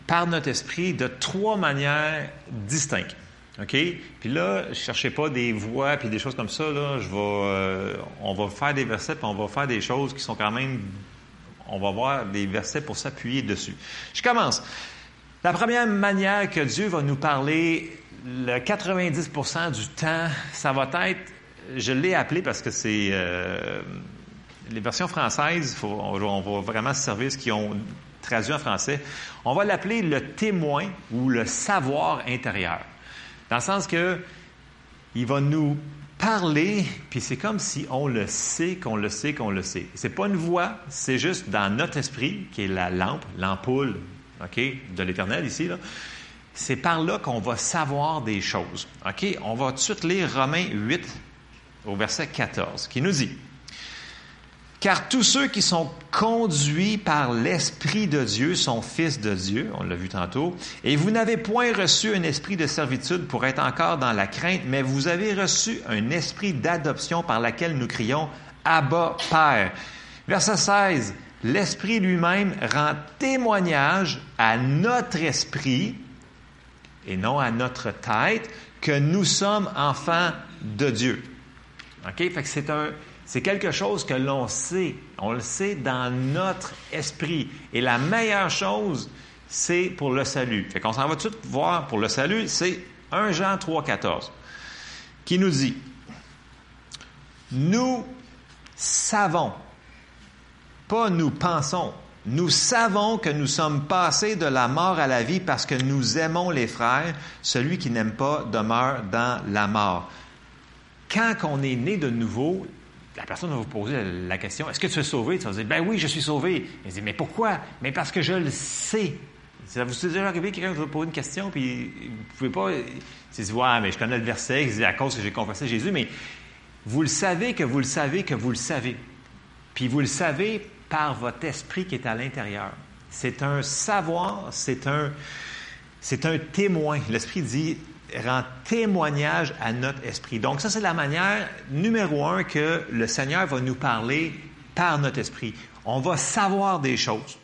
par notre esprit de trois manières distinctes. OK? Puis là, ne cherchez pas des voix puis des choses comme ça. Là. Euh, on va faire des versets puis on va faire des choses qui sont quand même. On va voir des versets pour s'appuyer dessus. Je commence. La première manière que Dieu va nous parler, le 90% du temps, ça va être, je l'ai appelé parce que c'est euh, les versions françaises, on, va vraiment se servir ce qu'ils ont traduit en français. On va l'appeler le témoin ou le savoir intérieur. Dans le sens que il va nous parler, puis c'est comme si on le sait, qu'on le sait, qu'on le sait. C'est pas une voix, c'est juste dans notre esprit, qui est la lampe, l'ampoule, OK, de l'éternel ici. C'est par là qu'on va savoir des choses. OK? On va tout de suite lire Romains 8 au verset 14, qui nous dit car tous ceux qui sont conduits par l'Esprit de Dieu sont fils de Dieu, on l'a vu tantôt, et vous n'avez point reçu un esprit de servitude pour être encore dans la crainte, mais vous avez reçu un esprit d'adoption par laquelle nous crions Abba Père. Verset 16, l'Esprit lui-même rend témoignage à notre esprit, et non à notre tête, que nous sommes enfants de Dieu. OK? Fait que c'est un, quelque chose que l'on sait. On le sait dans notre esprit. Et la meilleure chose, c'est pour le salut. Fait qu'on s'en va tout voir pour le salut, c'est 1 Jean 3, 14, qui nous dit, nous savons, pas nous pensons, nous savons que nous sommes passés de la mort à la vie parce que nous aimons les frères. Celui qui n'aime pas demeure dans la mort. Quand on est né de nouveau, la personne va vous poser la question, est-ce que tu es sauvé? Tu vas dire, ben oui, je suis sauvé. Il dit, mais pourquoi? Mais parce que je le sais. Ça vous est déjà arrivé, quelqu'un vous pose une question, puis vous pouvez pas. C'est dit, ouais, mais je connais le verset, c'est à cause que j'ai confessé Jésus, mais vous le savez que vous le savez que vous le savez. Puis vous le savez par votre esprit qui est à l'intérieur. C'est un savoir, c'est un, c'est un témoin. L'esprit dit rend témoignage à notre esprit. Donc ça, c'est la manière numéro un que le Seigneur va nous parler par notre esprit. On va savoir des choses.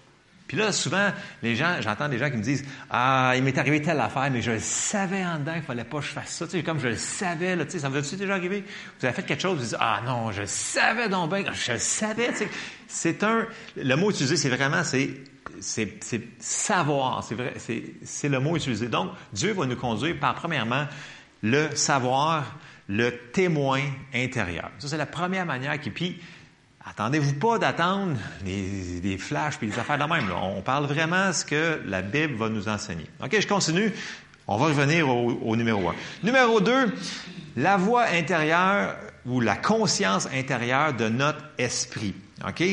Puis là, souvent, les gens, j'entends des gens qui me disent Ah, il m'est arrivé telle affaire, mais je le savais en dedans qu'il fallait pas que je fasse ça. Tu sais, comme je le savais, là, tu sais, ça vous est déjà arrivé? Vous avez fait quelque chose, vous dites Ah non, je savais donc bien, je le savais. Tu. C'est un. Le mot utilisé, c'est vraiment, c'est. C'est, savoir, c'est vrai, c'est, c'est le mot utilisé. Donc, Dieu va nous conduire par, premièrement, le savoir, le témoin intérieur. Ça, c'est la première manière qui. Puis, Attendez-vous pas d'attendre des, des flashs puis des affaires de même. là. On parle vraiment ce que la Bible va nous enseigner. OK, je continue. On va revenir au, numéro un. Numéro deux, la voix intérieure ou la conscience intérieure de notre esprit. OK?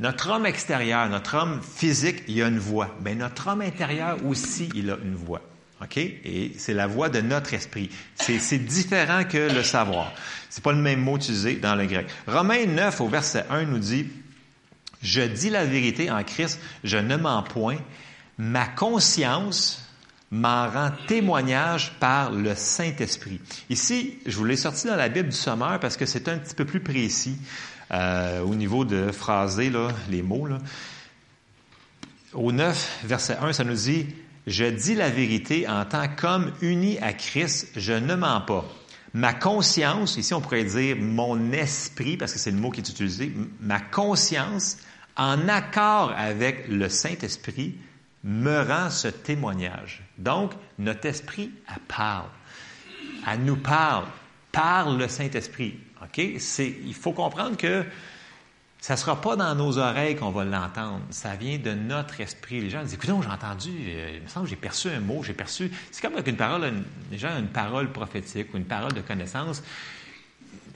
Notre homme extérieur, notre homme physique, il a une voix. Mais notre homme intérieur aussi, il a une voix. OK? Et c'est la voix de notre esprit. C'est, différent que le savoir. C'est pas le même mot utilisé dans le grec. Romains 9 au verset 1 nous dit, Je dis la vérité en Christ, je ne mens point. Ma conscience m'en rend témoignage par le Saint-Esprit. Ici, je vous l'ai sorti dans la Bible du Sommeur parce que c'est un petit peu plus précis euh, au niveau de phraser là, les mots. Au 9, verset 1, ça nous dit, Je dis la vérité en tant qu'homme uni à Christ, je ne mens pas. Ma conscience, ici on pourrait dire mon esprit, parce que c'est le mot qui est utilisé, ma conscience, en accord avec le Saint-Esprit, me rend ce témoignage. Donc, notre esprit, elle parle. Elle nous parle par le Saint-Esprit. OK? C'est, il faut comprendre que ça ne sera pas dans nos oreilles qu'on va l'entendre. Ça vient de notre esprit. Les gens disent, écoute, j'ai entendu, euh, il me semble que j'ai perçu un mot, j'ai perçu. C'est comme avec une parole, une, les gens une parole prophétique ou une parole de connaissance.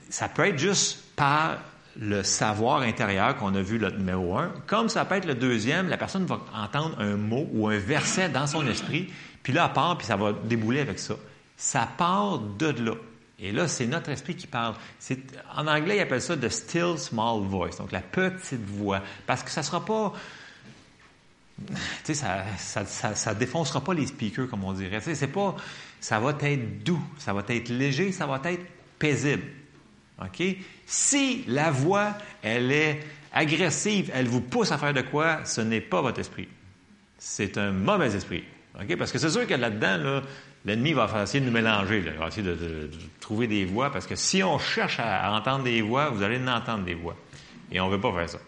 Ça peut être juste par le savoir intérieur qu'on a vu le numéro un, comme ça peut être le deuxième, la personne va entendre un mot ou un verset dans son esprit, puis là, elle part, puis ça va débouler avec ça. Ça part de là. Et là, c'est notre esprit qui parle. En anglais, ils appellent ça the still small voice, donc la petite voix. Parce que ça sera pas. Tu sais, ça, ça, ça, ça défoncera pas les speakers, comme on dirait. Tu sais, c'est pas. Ça va être doux, ça va être léger, ça va être paisible. OK? Si la voix, elle est agressive, elle vous pousse à faire de quoi, ce n'est pas votre esprit. C'est un mauvais esprit. Parce que c'est sûr que là-dedans, là, l'ennemi va essayer de nous mélanger. Il va essayer de, trouver des voix. Parce que si on cherche à, entendre des voix, vous allez en entendre des voix. Et on ne veut pas faire ça.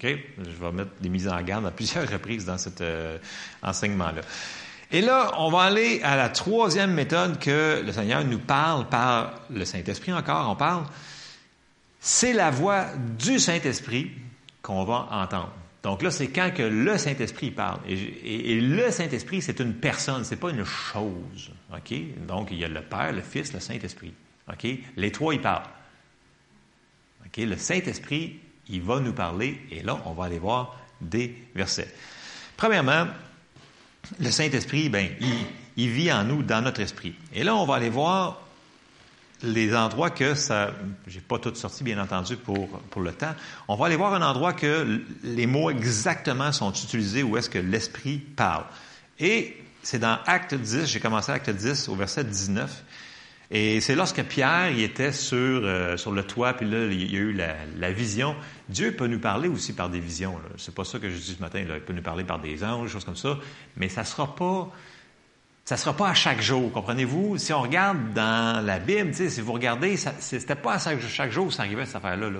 Je vais mettre des mises en garde à plusieurs reprises dans cet euh, enseignement-là. Et là, on va aller à la troisième méthode que le Seigneur nous parle par le Saint-Esprit encore. On parle, c'est la voix du Saint-Esprit qu'on va entendre. Donc là, c'est quand que le Saint-Esprit parle. Et, le Saint-Esprit, c'est une personne, c'est pas une chose. OK? Donc, il y a le Père, le Fils, le Saint-Esprit. OK? Les trois, ils parlent. OK? Le Saint-Esprit, il va nous parler, et là, on va aller voir des versets. Premièrement, le Saint-Esprit, ben, il vit en nous, dans notre esprit. Et là, on va aller voir les endroits que ça, j'ai pas tout sorti bien entendu pour, pour le temps. On va aller voir un endroit que les mots exactement sont utilisés où est-ce que l'esprit parle. Et c'est dans Acte 10, j'ai commencé Acte 10 au verset 19. Et c'est lorsque Pierre était sur, euh, sur le toit, puis là, il y a eu la, la vision. Dieu peut nous parler aussi par des visions. C'est pas ça que je dis ce matin. Il peut nous parler par des anges, des choses comme ça. Mais ça sera pas ça ne sera pas à chaque jour, comprenez-vous? Si on regarde dans la Bible, si vous regardez, c'est- c'était pas à chaque, jour que ça arrivait cette affaire-là. là.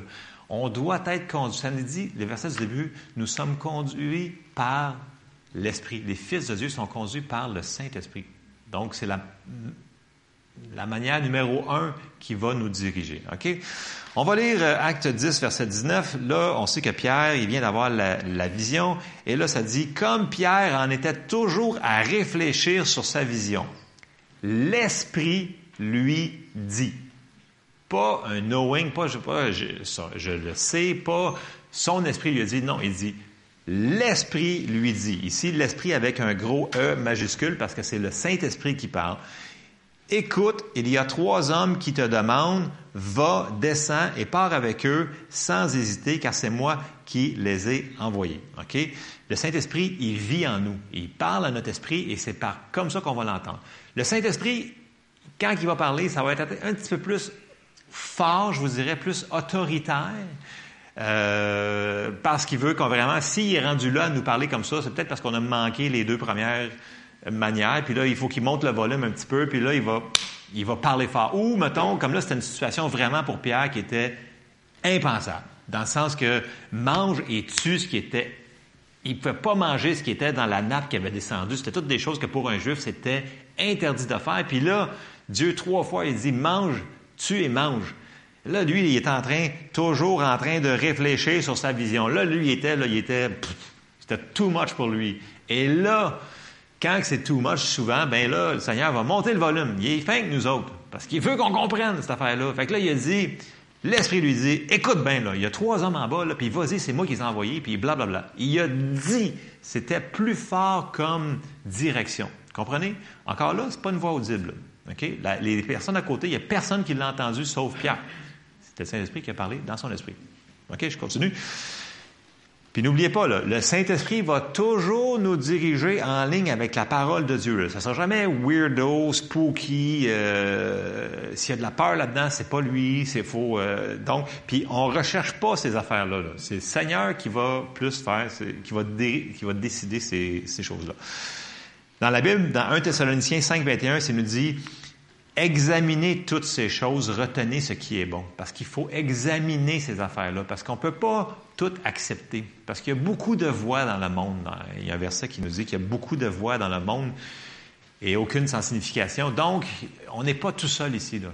On doit être conduit. Ça nous dit, le verset du début, nous sommes conduits par l'Esprit. Les fils de Dieu sont conduits par le Saint-Esprit. Donc, c'est la, la manière numéro un qui va nous diriger. OK? On va lire euh, Acte 10, verset 19. Là, on sait que Pierre, il vient d'avoir la, vision. Et là, ça dit, comme Pierre en était toujours à réfléchir sur sa vision, l'Esprit lui dit. Pas un knowing, pas je, pas, je le sais, pas son esprit lui a dit. Non, il dit, L'Esprit lui dit, ici l'Esprit avec un gros E majuscule parce que c'est le Saint-Esprit qui parle. Écoute, il y a trois hommes qui te demandent, va, descends et pars avec eux sans hésiter, car c'est moi qui les ai envoyés. Le Saint-Esprit, il vit en nous. Il parle à notre esprit et c'est par comme ça qu'on va l'entendre. Le Saint-Esprit, quand il va parler, ça va être un petit peu plus fort, je vous dirais, plus autoritaire. Euh, parce qu'il veut qu'on vraiment, s'il est rendu là à nous parler comme ça, c'est peut-être parce qu'on a manqué les deux premières manières, puis là, il faut qu'il monte le volume un petit peu, puis là, il va, il va parler fort. Ou, mettons, comme là, c'était une situation vraiment pour Pierre qui était impensable, dans le sens que mange et tue ce qui était... Il ne pouvait pas manger ce qui était dans la nappe qui avait descendu. C'était toutes des choses que pour un juif, c'était interdit de faire. Puis là, Dieu, trois fois, il dit, mange, tue et mange. Là, lui, il est en train, toujours en train de réfléchir sur sa vision. Là, lui, il était, là, il était, c'était too much pour lui. Et là, quand c'est too much, souvent, ben là, le Seigneur va monter le volume. Il est fin que nous autres, parce qu'il veut qu'on comprenne cette affaire-là. Fait que là, il a dit, l'Esprit lui dit, écoute bien, là, il y a trois hommes en bas, là, puis vas-y, c'est moi qui les ai envoyés, puis blablabla. Il a dit, c'était plus fort comme direction. Comprenez? Encore là, c'est pas une voix audible. OK? La- les personnes à côté, il n'y a personne qui l'a entendu sauf Pierre. C'était le Saint-Esprit qui a parlé dans son esprit. OK, je continue. Puis n'oubliez pas, là, le Saint-Esprit va toujours nous diriger en ligne avec la parole de Dieu. Ça ne sera jamais weirdo, spooky. euh, S'il y a de la peur là-dedans, c'est pas lui, c'est faux. euh, donc, puis on recherche pas ces affaires-là. là. C'est le Seigneur qui va plus faire, qui va décider ces, ces choses-là. Dans la Bible, dans 1 Thessaloniciens 5, 21, c'est nous dit examinez toutes ces choses, retenez ce qui est bon. Parce qu'il faut examiner ces affaires-là, parce qu'on ne peut pas tout accepter. Parce qu'il y a beaucoup de voix dans le monde. Il y a un verset qui nous dit qu'il y a beaucoup de voix dans le monde et aucune sans signification. Donc, on n'est pas tout seul ici. Là?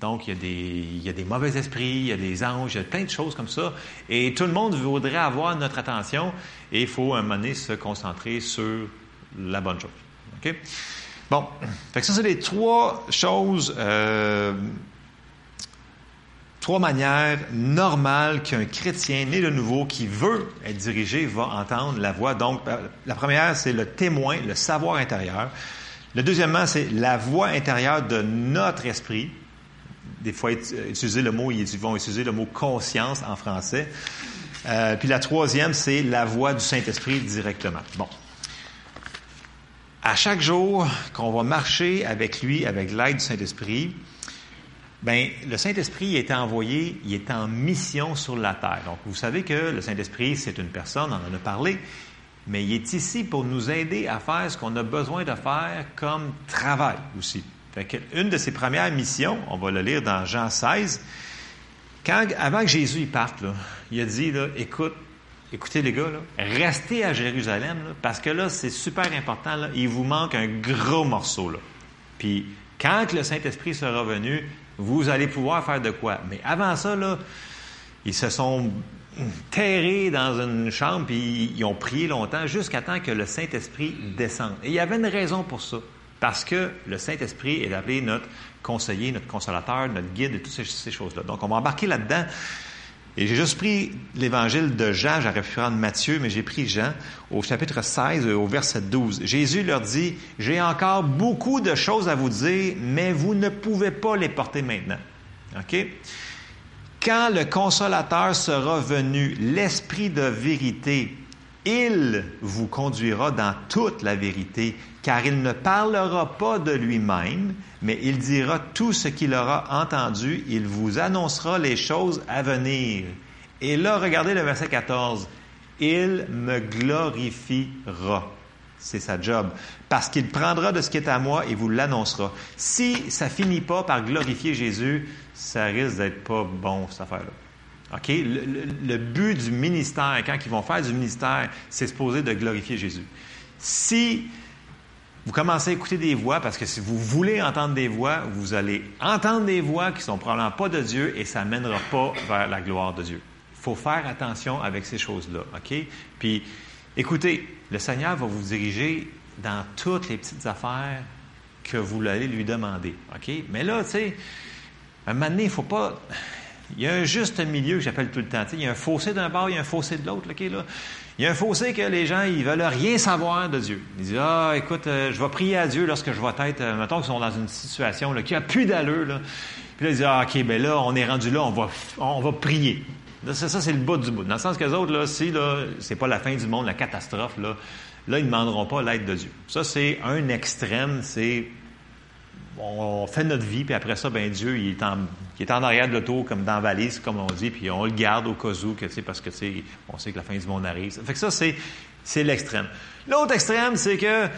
Donc, il y, a des, il y a des mauvais esprits, il y a des anges, il y a plein de choses comme ça. Et tout le monde voudrait avoir notre attention et il faut à un moment donné se concentrer sur la bonne chose. Bon, fait que ça, c'est les trois choses, euh, trois manières normales qu'un chrétien né de nouveau qui veut être dirigé va entendre la voix. Donc, euh, la première, c'est le témoin, le savoir intérieur. Le deuxièmement, c'est la voix intérieure de notre esprit. Des fois, ut- utiliser le mot, ils vont utiliser le mot conscience en français. Euh, puis la troisième, c'est la voix du Saint-Esprit directement. Bon. À chaque jour qu'on va marcher avec lui, avec l'aide du Saint-Esprit, ben, le Saint-Esprit est envoyé, il est en mission sur la terre. Donc, vous savez que le Saint-Esprit, c'est une personne, on en a parlé, mais il est ici pour nous aider à faire ce qu'on a besoin de faire comme travail aussi. Une de ses premières missions, on va le lire dans Jean 16, quand, avant que Jésus parte, il a dit, là, écoute, écoutez les gars, là, restez à Jérusalem, parce que là, c'est super important, il vous manque un gros morceau. Là. Puis, quand le Saint-Esprit sera venu, vous allez pouvoir faire de quoi. Mais avant ça, ils se sont terrés dans une chambre, puis ils ont prié longtemps, jusqu'à temps que le Saint-Esprit descende. Et il y avait une raison pour ça. Parce que le Saint-Esprit est appelé notre conseiller, notre consolateur, notre guide et toutes ces, ces choses-là. Donc, on va embarquer là-dedans. Et j'ai juste pris l'évangile de Jean, j'aurais pu prendre Matthieu, mais j'ai pris Jean au chapitre 16, au verset 12. Jésus leur dit, j'ai encore beaucoup de choses à vous dire, mais vous ne pouvez pas les porter maintenant. OK? Quand le consolateur sera venu, l'esprit de vérité, il vous conduira dans toute la vérité, car il ne parlera pas de lui-même, mais il dira tout ce qu'il aura entendu, il vous annoncera les choses à venir. Et là, regardez le verset 14. Il me glorifiera. C'est sa job. Parce qu'il prendra de ce qui est à moi et vous l'annoncera. Si ça finit pas par glorifier Jésus, ça risque d'être pas bon, cette affaire-là. OK? Le, but du ministère, quand ils vont faire du ministère, c'est supposé de glorifier Jésus. Si vous commencez à écouter des voix, parce que si vous voulez entendre des voix, vous allez entendre des voix qui sont probablement pas de Dieu et ça ne mènera pas vers la gloire de Dieu. Il faut faire attention avec ces choses-là, OK? Puis, écoutez, le Seigneur va vous diriger dans toutes les petites affaires que vous allez lui demander, OK? Mais là, tu sais, à un moment donné, il faut pas... Il y a un juste milieu que j'appelle tout le temps. Il y a un fossé d'un bord, il y a un fossé de l'autre. Il y a un fossé que les gens, ils veulent rien savoir de Dieu. Ils disent, ah, écoute, euh, je vais prier à Dieu lorsque je vais être, euh, mettons qu'ils sont dans une situation là, qui a plus d'allure. Puis là, ils disent, ah, OK, ben là, on est rendu là, on va, prier. Là, ça, ça, c'est le bout du bout. Dans le sens que les autres, là, si là, c'est pas la fin du monde, la catastrophe, là, là, ils ne demanderont pas l'aide de Dieu. Ça, c'est un extrême, c'est on fait notre vie, puis après ça, ben Dieu, il est en, il est en arrière de l'auto, comme dans la valise, comme on dit, puis on le garde au cas où, que, parce que on sait que la fin du monde arrive. Fait que ça, c'est, c'est l'extrême. L'autre extrême, c'est que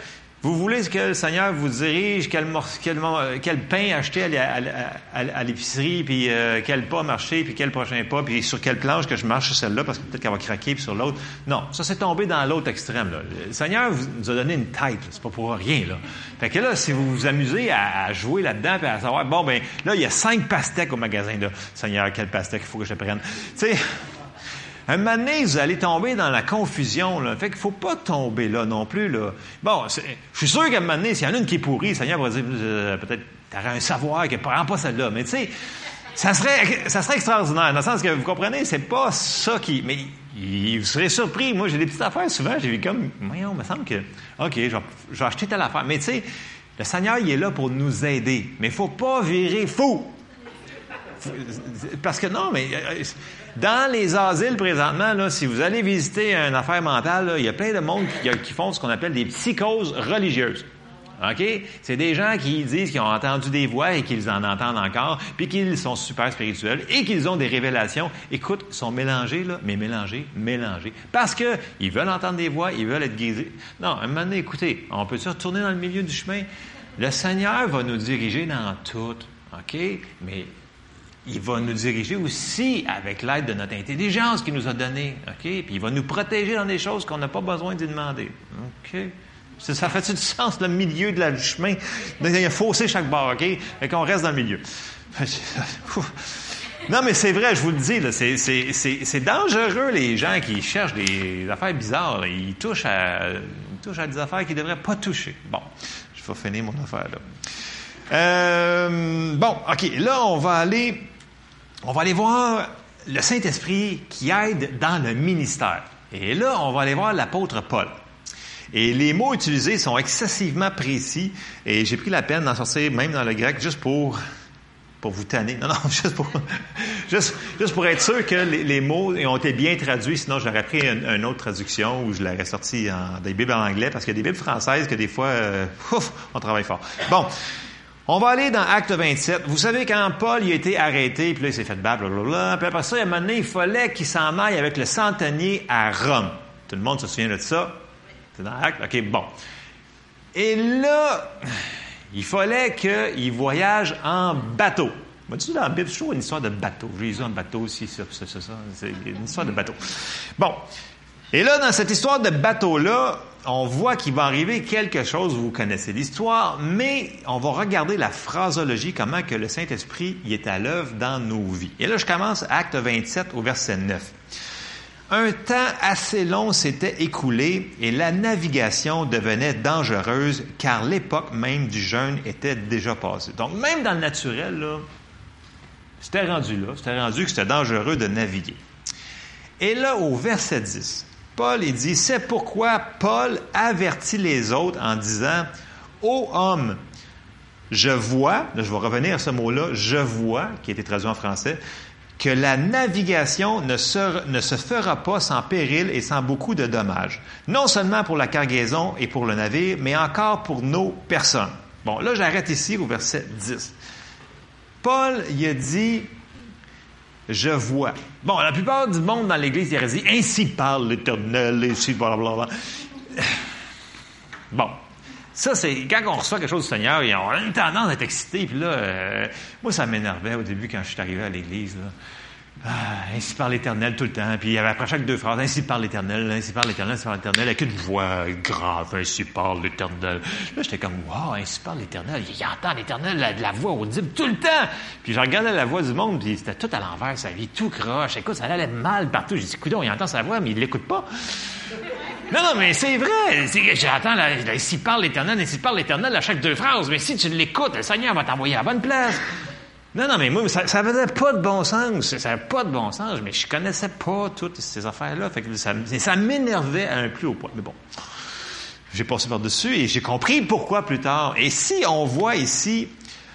vous voulez que le Seigneur vous dirige quel, mor- quel, pain acheter à, l'é- à, à- à l'épicerie, puis euh, quel pas marcher, puis quel prochain pas, puis sur quelle planche que je marche sur celle-là, parce que peut-être qu'elle va craquer, puis sur l'autre. Non, ça c'est tombé dans l'autre extrême. Là. Le Seigneur vous, nous a donné une tête, c'est pas pour rien. Là. Fait que là, si vous vous amusez à, à jouer là-dedans, puis à savoir, bon, ben là, il y a cinq pastèques au magasin. Là. Seigneur, quelle pastèque il faut que je prenne? Tu sais, un moment donné, vous allez tomber dans la confusion. Là. Fait qu'il faut pas tomber là non plus. Bon, je suis sûr qu'à un moment donné, s'il y en a une qui est pourrie, le Seigneur va dire, euh, peut-être, t'aurais un savoir que prends pas celle-là. Mais tu sais, ça serait, ça serait extraordinaire. Dans le sens que, vous comprenez, c'est pas ça qui... Mais il- vous serez surpris. Moi, j'ai des petites affaires souvent. J'ai vu comme, voyons, il me semble que, OK, je vais, acheter telle affaire. Mais tu sais, le Seigneur, il est là pour nous aider. Mais il faut pas virer fou. Parce que non, mais euh, dans les asiles présentement, là, si vous allez visiter une affaire mentale, il y a plein de monde qui, font ce qu'on appelle des psychoses religieuses. OK? C'est des gens qui disent qu'ils ont entendu des voix et qu'ils en entendent encore, puis qu'ils sont super spirituels et qu'ils ont des révélations. Écoute, ils sont mélangés, là, mais mélangés, mélangés. Parce que ils veulent entendre des voix, ils veulent être guéris. Non, à un moment donné, écoutez, on peut se retourner dans le milieu du chemin? Le Seigneur va nous diriger dans tout. OK? Mais il va nous diriger aussi avec l'aide de notre intelligence qu'il nous a donnée. OK? Puis il va nous protéger dans des choses qu'on n'a pas besoin d'y demander. OK? Ça, fait-tu du sens, le milieu de la, du chemin? Il y a fossé chaque bord, OK? Fait qu'on reste dans le milieu. Non, mais c'est vrai, je vous le dis, c'est, dangereux, les gens qui cherchent des affaires bizarres. Ils touchent à, ils touchent à des affaires qu'ils ne devraient pas toucher. Bon, je vais finir mon affaire, là. Euh, bon, OK, là, on va aller, on va aller voir le Saint-Esprit qui aide dans le ministère. Et là, on va aller voir l'apôtre Paul. Et les mots utilisés sont excessivement précis et j'ai pris la peine d'en sortir même dans le grec juste pour pour vous tanner. Non, non, juste pour, juste, pour être sûr que les, mots ont été bien traduits, sinon j'aurais pris une, une autre traduction ou je l'aurais sorti en, des Bibles en anglais, parce qu'il y a des Bibles françaises que des fois, euh, ouf, on travaille fort. Bon, on va aller dans Acte 27. Vous savez, quand Paul il a été arrêté, puis là, il s'est fait battre, blablabla, puis après ça, à un moment il fallait qu'il s'en aille avec le centenier à Rome. Tout le monde se souvient de ça? C'est dans Acte? OK, bon. Et là, il fallait qu'il voyage en bateau. Tu dans la Bible, toujours une histoire de bateau. Jésus en bateau aussi, ça, ça, ça. C'est une histoire de bateau. Bon. Et là, dans cette histoire de bateau-là, on voit qu'il va arriver quelque chose, vous connaissez l'histoire, mais on va regarder la phrasologie, comment que le Saint-Esprit y est à l'œuvre dans nos vies. Et là, je commence acte 27 au verset 9. Un temps assez long s'était écoulé et la navigation devenait dangereuse car l'époque même du jeûne était déjà passée. Donc, même dans le naturel, c'était rendu là, c'était rendu que c'était dangereux de naviguer. Et là, au verset 10, Paul il dit, c'est pourquoi Paul avertit les autres en disant, Ô homme, je vois, je vais revenir à ce mot-là, je vois, qui a été traduit en français, que la navigation ne se, ne se fera pas sans péril et sans beaucoup de dommages, non seulement pour la cargaison et pour le navire, mais encore pour nos personnes. Bon, là, j'arrête ici au verset 10. Paul, il a dit, je vois. Bon, la plupart du monde dans l'Église, il dit, ainsi parle l'Éternel, ainsi, blablabla. Bon. Ça, c'est quand on reçoit quelque chose du Seigneur, on a une tendance d'être excité. Puis là, euh, moi, ça m'énervait au début quand je suis arrivé à l'Église. Ah, ainsi par l'Éternel tout le temps. Puis après chaque deux phrases, ainsi par l'Éternel, ainsi par l'Éternel, ainsi par l'Éternel, avec une voix grave, ainsi par l'Éternel. Là, j'étais comme, wow, ainsi par l'Éternel. Il entend l'Éternel, la, la voix audible tout le temps. Puis je regardais la voix du monde, puis c'était tout à l'envers, sa vie, tout croche. Écoute, ça allait mal partout. J'ai dit, coudon, il entend sa voix, mais il l'écoute pas. Non, non, mais c'est vrai. La- s'il parle l'Éternel, s'il parle l'Éternel à chaque deux phrases, mais si tu l'écoutes, le Seigneur va t'envoyer à la bonne place. Non, non, mais moi, ça, ça faisait pas de bon sens. Ça n'avait pas de bon sens, mais je connaissais pas toutes ces affaires-là. Fait que ça, m'énervait à un plus haut point. Mais bon, j'ai passé par-dessus et j'ai compris pourquoi plus tard. Et si on voit ici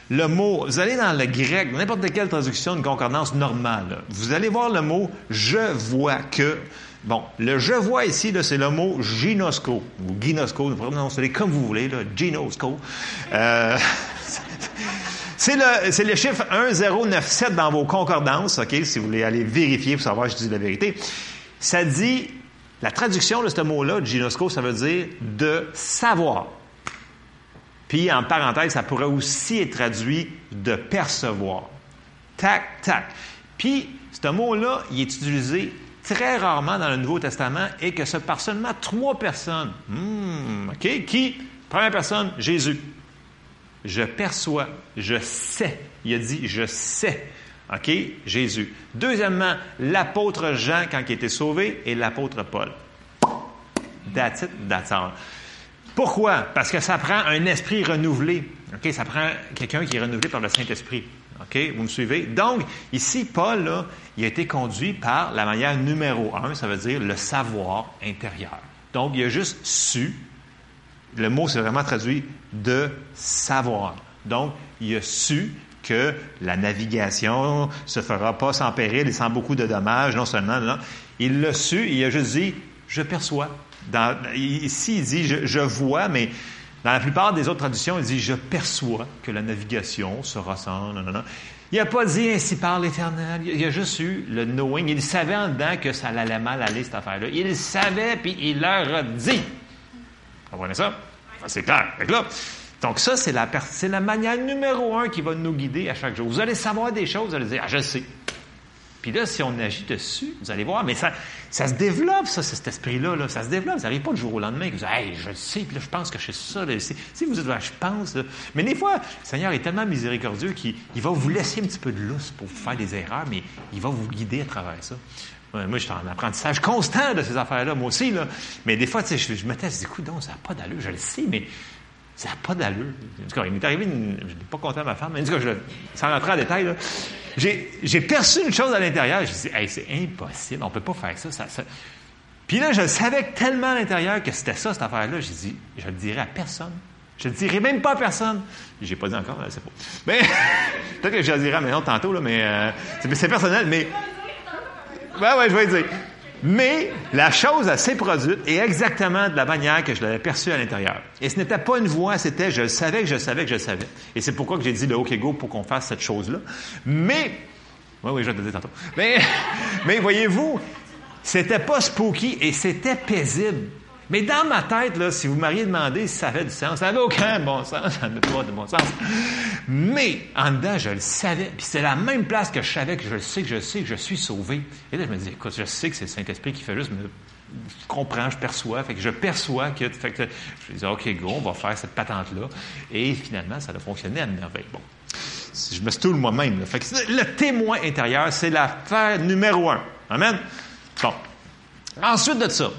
le mot, vous allez dans le grec, n'importe quelle traduction, une concordance normale, vous allez voir le mot je vois que. Bon, le je vois ici, c'est le mot gynosco, ou gynosco, vous prononcez comme vous voulez, là, gynosco. Euh, c'est le, chiffre 1097 dans vos concordances, OK, si vous voulez aller vérifier pour savoir si je dis la vérité. Ça dit, la traduction de ce mot-là, gynosco, ça veut dire de savoir. Puis, en parenthèse, ça pourrait aussi être traduit de percevoir. Tac, tac. Puis, ce mot-là, il est utilisé très rarement dans le Nouveau Testament et que ce par seulement trois personnes. Hmm, OK? Qui? Première personne, Jésus. Je perçois, je sais. Il a dit, je sais. OK? Jésus. Deuxièmement, l'apôtre Jean quand il était sauvé et l'apôtre Paul. That's it. Pourquoi? Parce que ça prend un esprit renouvelé. OK? Ça prend quelqu'un qui est renouvelé par le Saint-Esprit. OK? Vous me suivez? Donc, ici, Paul, là, il a été conduit par la manière numéro un, ça veut dire le savoir intérieur. Donc, il a juste su. Le mot, c'est vraiment traduit de savoir. Donc, il a su que la navigation se fera pas sans péril et sans beaucoup de dommages, non seulement, non, il l'a su, il a juste dit, je perçois. Dans, ici, il dit, je, vois, mais dans la plupart des autres traductions, il dit, je perçois que la navigation sera sans, non, non, non. Il n'a pas dit ainsi par l'Éternel. Il a juste eu le knowing. Il savait en dedans que ça allait mal aller, cette affaire-là. Il savait, puis il leur a dit. Comprenez ça? C'est clair. Là, donc ça, c'est la, manière numéro un qui va nous guider à chaque jour. Vous allez savoir des choses, vous allez dire, ah, je sais. Puis là, si on agit dessus, vous allez voir, mais ça, ça se développe, ça, cet esprit-là, là, ça se développe. Ça n'arrive pas du jour au lendemain vous dites, hey, je le sais, puis là, je pense que je sais ça. Là, si vous dites, je pense, là. mais des fois, le Seigneur est tellement miséricordieux qu'il va vous laisser un petit peu de lousse pour vous faire des erreurs, mais il va vous guider à travers ça. Moi, je suis en apprentissage constant de ces affaires-là, moi aussi. Mais des fois, je, je me teste, je dis, écoute, ça n'a pas d'allure, je le sais, mais ça n'a pas d'allure. En tout cas, il m'est arrivé, une, je n'ai pas compté à ma femme, mais en tout cas, je, sans rentrer en détail, j'ai perçu une chose à l'intérieur. Je dit, hey, c'est impossible, on ne peut pas faire ça. Puis là, je savais tellement à l'intérieur que c'était ça, cette affaire-là. J'ai dit, je le dirai à personne. Je ne le dirai même pas à personne. J'ai pas dit encore, c'est faux. Mais, peut-être que je le dirai à maintenant tantôt, là, mais euh, c'est personnel, mais. Ben ouais, je vais dire. Mais la chose s'est produite et exactement de la manière que je l'avais perçue à l'intérieur. Et ce n'était pas une voix, c'était je savais que je savais que je savais. Et c'est pourquoi j'ai dit le OK Go pour qu'on fasse cette chose-là. Mais, oui, oui, je vais te dire tantôt. Mais, mais voyez-vous, c'était pas spooky et c'était paisible. Mais dans ma tête, là, si vous m'auriez demandé si ça avait du sens, ça n'avait aucun bon sens, ça n'avait pas de bon sens. Mais en dedans, je le savais. Puis c'est la même place que je savais que je le sais, que je sais, que je suis sauvé. Et là, je me dis, écoute, je sais que c'est le Saint-Esprit qui fait juste me. Je comprends, je perçois. Fait que je perçois que. Fait que je me dis, OK, go, on va faire cette patente-là. Et finalement, ça a fonctionné à merveille. Bon. Je me stoule moi-même. Fait que le témoin intérieur, c'est l'affaire numéro un. Amen? Bon. Ensuite de ça,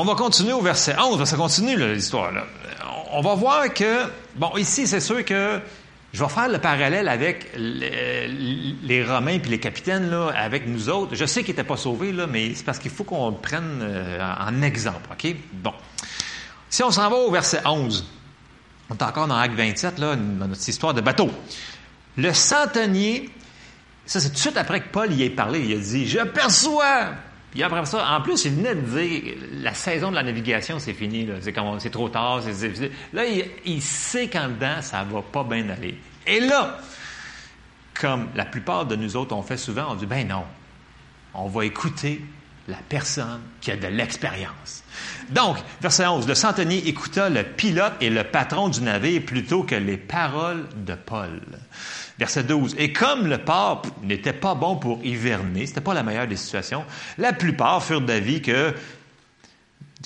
on va continuer au verset 11, ça continue l'histoire. On va voir que, bon, ici, c'est sûr que je vais faire le parallèle avec les, Romains puis les capitaines, là, avec nous autres. Je sais qu'ils n'étaient pas sauvés, là, mais c'est parce qu'il faut qu'on le prenne euh, en exemple, OK? Bon. Si on s'en va au verset 11, on est encore dans Acte 27, là, dans notre histoire de bateau. Le centenier, ça c'est tout de suite après que Paul y ait parlé, il a dit, je perçois puis après ça, en plus, il venait de dire la saison de la navigation, c'est fini, c'est, trop tard. C'est, là, il, il sait qu'en dedans, ça va pas bien aller. Et là, comme la plupart de nous autres ont fait souvent, on dit ben non, on va écouter la personne qui a de l'expérience. Donc, verset 11, le centenier écouta le pilote et le patron du navire plutôt que les paroles de Paul. Verset 12. Et comme le port n'était pas bon pour hiverner, c'était pas la meilleure des situations, la plupart furent d'avis que,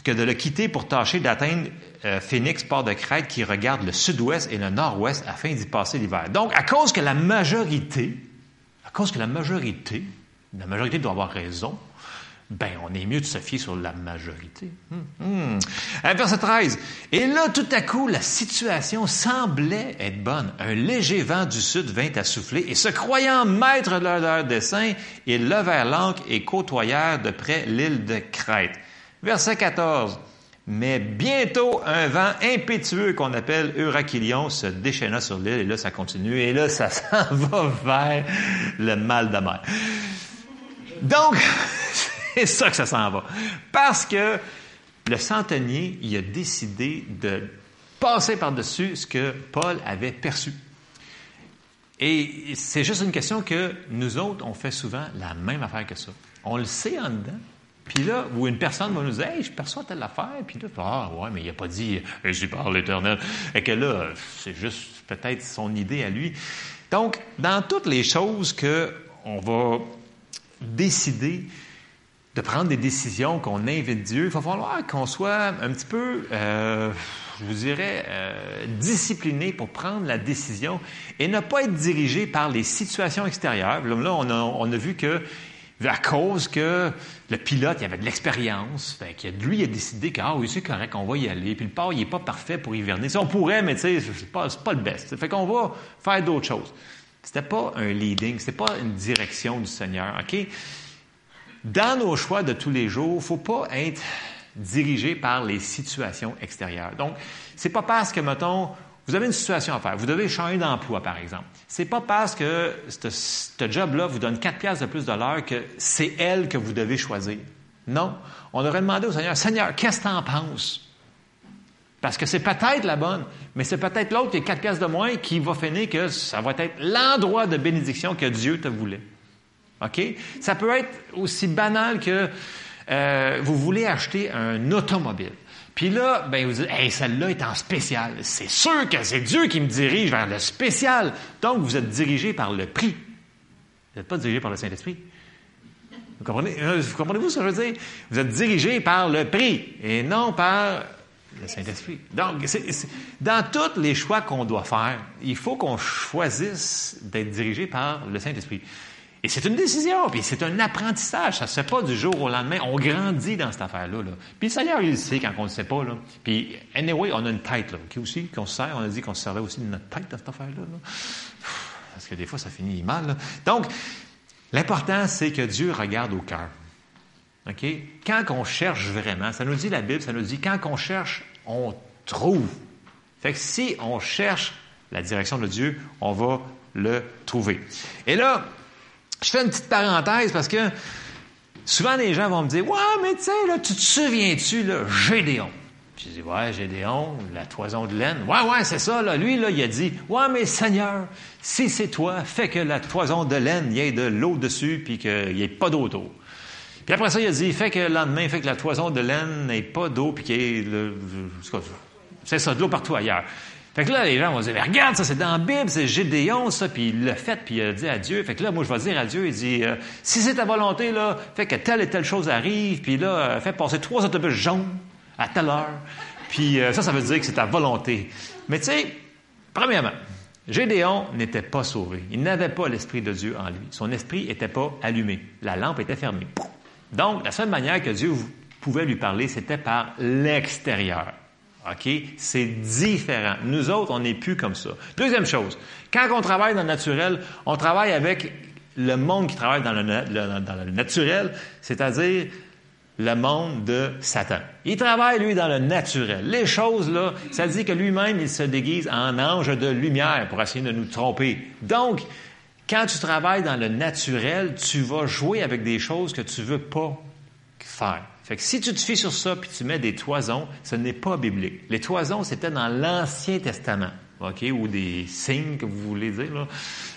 que de le quitter pour tâcher d'atteindre euh, Phoenix, port de Crète, qui regarde le sud-ouest et le nord-ouest afin d'y passer l'hiver. Donc, à cause que la majorité, à cause que la majorité, la majorité doit avoir raison, ben on est mieux de se fier sur la majorité. Hum. Euh, Verset 13. Et là, tout à coup, la situation semblait être bonne. Un léger vent du sud vint à souffler, et se croyant maître de leur dessein, ils levèrent l'ancre et côtoyèrent de près l'île de Crète. Verset 14. Mais bientôt, un vent impétueux qu'on appelle Eurachilion se déchaîna sur l'île, et là, ça continue, et là, ça s'en va vers le mal de mer. Donc, c'est ça que ça s'en va. Parce que le centenier, il a décidé de passer par-dessus ce que Paul avait perçu. Et c'est juste une question que nous autres, on fait souvent la même affaire que ça. On le sait en dedans. Puis là, où une personne va nous dire, hey, je perçois telle affaire. Puis là, ah, ouais, mais il n'a pas dit, je parle l'éternel. Et que là, c'est juste peut-être son idée à lui. Donc, dans toutes les choses que on va décider de prendre des décisions, qu'on invite Dieu, il va falloir qu'on soit un petit peu, euh, je vous dirais, euh, discipliné pour prendre la décision et ne pas être dirigé par les situations extérieures. Là, on, a, vu que à cause que le pilote, il avait de l'expérience, que lui, il a décidé que, ah oui, c'est correct, on va y aller. Puis le port, il n'est pas parfait pour hiverner. Si on pourrait, mais tu sais, c'est pas, pas le best. Fait qu'on va faire d'autres choses. C'était pas un leading, c'était pas une direction du Seigneur, OK? Dans nos choix de tous les jours, il ne faut pas être dirigé par les situations extérieures. Donc, c'est pas parce que, mettons, vous avez une situation à faire, vous devez changer d'emploi, par exemple. C'est pas parce que ce, job-là vous donne 4 piastres de plus de l'heure que c'est elle que vous devez choisir. Non. On aurait demandé au Seigneur, Seigneur, qu'est-ce que tu en penses? Parce que c'est peut-être la bonne, mais c'est peut-être l'autre qui est 4 piastres de moins qui va finir que ça va être l'endroit de bénédiction que Dieu te voulait. OK? Ça peut être aussi banal que euh, vous voulez acheter un automobile. Puis là, ben, vous dites, celle-là est en spécial. C'est sûr que c'est Dieu qui me dirige vers le spécial. Donc, vous êtes dirigé par le prix. Vous n'êtes pas dirigé par le Saint-Esprit. Vous comprenez? euh, Vous comprenez-vous ce que je veux dire? Vous êtes dirigé par le prix et non par le Saint-Esprit. Donc, dans tous les choix qu'on doit faire, il faut qu'on choisisse d'être dirigé par le Saint-Esprit. C'est une décision, puis c'est un apprentissage. Ça ne se fait pas du jour au lendemain. On grandit dans cette affaire-là. là. Puis le Seigneur, il le sait quand on ne le sait pas. Puis, anyway, on a une tête, là, qui aussi, qu'on se sert. On a dit qu'on se servait aussi de notre tête dans cette affaire-là. là. Parce que des fois, ça finit mal. Donc, l'important, c'est que Dieu regarde au cœur. OK? Quand on cherche vraiment, ça nous dit la Bible, ça nous dit quand on cherche, on trouve. Fait que si on cherche la direction de Dieu, on va le trouver. Et là, je fais une petite parenthèse parce que souvent les gens vont me dire Ouais, mais tu sais, tu te souviens-tu, là, Gédéon? Je dis Ouais, Gédéon, la toison de laine. Ouais, ouais, c'est ça, là. Lui, là, il a dit Ouais, mais Seigneur, si c'est toi, fais que la toison de laine, il y ait de l'eau dessus, puis qu'il n'y ait pas d'eau autour. Puis après ça, il a dit, fait que le lendemain, fait que la toison de laine n'ait pas d'eau, puis qu'il y ait, le- c'est ça, de l'eau partout ailleurs. Fait que là, les gens vont dire, Mais regarde, ça, c'est dans la Bible, c'est Gédéon, ça, puis il l'a fait, puis il a dit à Dieu. Fait que là, moi, je vais dire à Dieu, il dit, euh, si c'est ta volonté, là, fait que telle et telle chose arrive, puis là, euh, fais passer trois autobus jaunes à telle heure. Puis euh, ça, ça veut dire que c'est ta volonté. Mais tu sais, premièrement, Gédéon n'était pas sauvé. Il n'avait pas l'Esprit de Dieu en lui. Son esprit n'était pas allumé. La lampe était fermée. Donc, la seule manière que Dieu pouvait lui parler, c'était par l'extérieur. OK? C'est différent. Nous autres, on n'est plus comme ça. Deuxième chose, quand on travaille dans le naturel, on travaille avec le monde qui travaille dans le, naturel, c'est-à-dire le monde de Satan. Il travaille, lui, dans le naturel. Les choses, là, ça dit que lui-même, il se déguise en ange de lumière pour essayer de nous tromper. Donc, quand tu travailles dans le naturel, tu vas jouer avec des choses que tu veux pas faire. Fait que si tu te fies sur ça puis tu mets des toisons, ce n'est pas biblique. Les toisons, c'était dans l'Ancien Testament. OK? Ou des signes que vous voulez dire, là.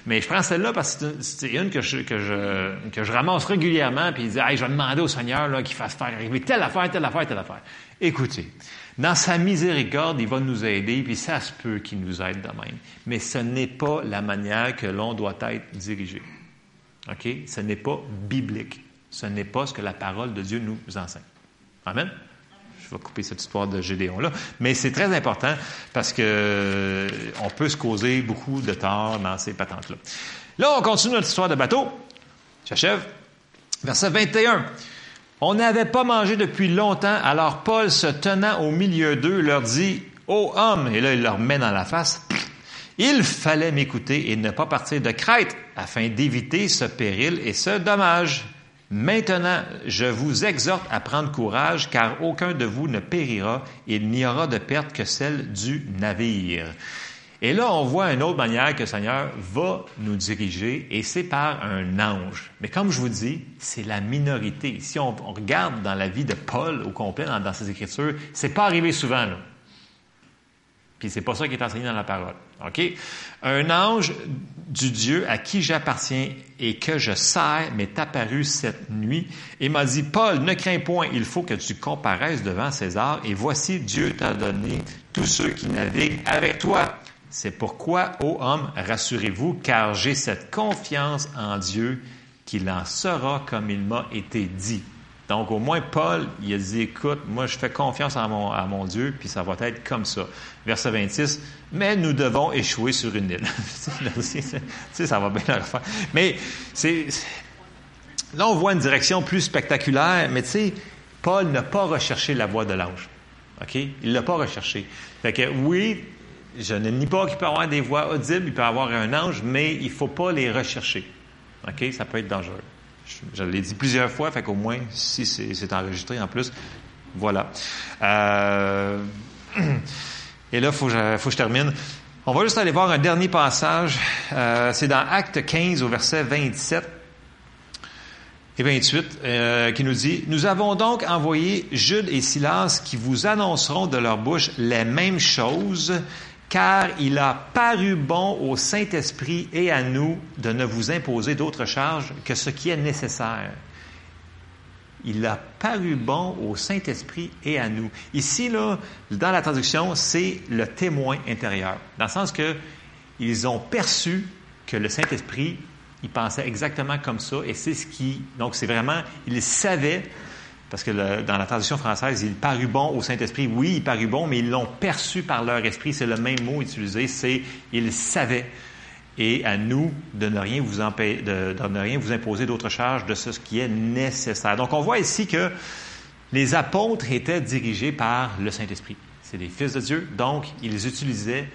Mais je prends celle-là parce que c'est une que je, ramasse régulièrement, puis il dit, hey, je vais demander au Seigneur, qu'il fasse faire arriver telle affaire, telle affaire, telle affaire. Écoutez, dans sa miséricorde, il va nous aider, puis ça se peut qu'il nous aide de même. Mais ce n'est pas la manière que l'on doit être dirigé. OK? Ce n'est pas biblique. Ce n'est pas ce que la parole de Dieu nous enseigne. Amen? Je vais couper cette histoire de Gédéon-là. Mais c'est très important parce que euh, peut se causer beaucoup de tort dans ces patentes-là. Là, on continue notre histoire de bateau. J'achève. Verset 21. On n'avait pas mangé depuis longtemps, alors Paul, se tenant au milieu d'eux, leur dit, Ô homme, et là il leur met dans la face, il fallait m'écouter et ne pas partir de Crète afin d'éviter ce péril et ce dommage. Maintenant, je vous exhorte à prendre courage, car aucun de vous ne périra, il n'y aura de perte que celle du navire. Et là, on voit une autre manière que le Seigneur va nous diriger, et c'est par un ange. Mais comme je vous dis, c'est la minorité. Si on, on regarde dans la vie de Paul au complet, dans, dans ses Écritures, c'est pas arrivé souvent. Là. Puis c'est pas ça qui est enseigné dans la parole. OK? Un ange du Dieu à qui j'appartiens et que je sers m'est apparu cette nuit et m'a dit, Paul, ne crains point, il faut que tu comparaisses devant César et voici Dieu t'a donné tous ceux qui naviguent avec toi. C'est pourquoi, ô homme, rassurez-vous, car j'ai cette confiance en Dieu qu'il en sera comme il m'a été dit. Donc, au moins, Paul, il a dit, écoute, moi, je fais confiance à mon, Dieu, puis ça va être comme ça. Verset 26, mais nous devons échouer sur une île. tu sais, ça va bien leur faire. Mais, c'est, là, on voit une direction plus spectaculaire, mais tu sais, Paul n'a pas recherché la voie de l'ange. OK? Il l'a pas recherché. Fait que, oui, je ne nie pas qu'il peut avoir des voix audibles, il peut avoir un ange, mais il faut pas les rechercher. OK? Ça peut être dangereux. Je, l'ai dit plusieurs fois, fait qu'au moins, si c'est, enregistré en plus, voilà. Euh, et là, il faut que je termine. On va juste aller voir un dernier passage. Euh, c'est dans Acte 15 au verset 27 et 28 euh, qui nous dit, Nous avons donc envoyé Jude et Silas qui vous annonceront de leur bouche les mêmes choses, car il a paru bon au Saint-Esprit et à nous de ne vous imposer d'autres charges que ce qui est nécessaire. Il a paru bon au Saint-Esprit et à nous. Ici, là, dans la traduction, c'est le témoin intérieur. Dans le sens que ils ont perçu que le Saint-Esprit, il pensait exactement comme ça, et c'est ce qui, donc c'est vraiment, ils savaient, parce que dans la traduction française, il parut bon au Saint-Esprit. Oui, il parut bon, mais ils l'ont perçu par leur esprit. C'est le même mot utilisé, c'est ils savaient. Et à nous de ne rien vous, de, de ne rien vous imposer d'autre charge de ce qui est nécessaire. Donc, on voit ici que les apôtres étaient dirigés par le Saint-Esprit. C'est des fils de Dieu, donc ils utilisaient,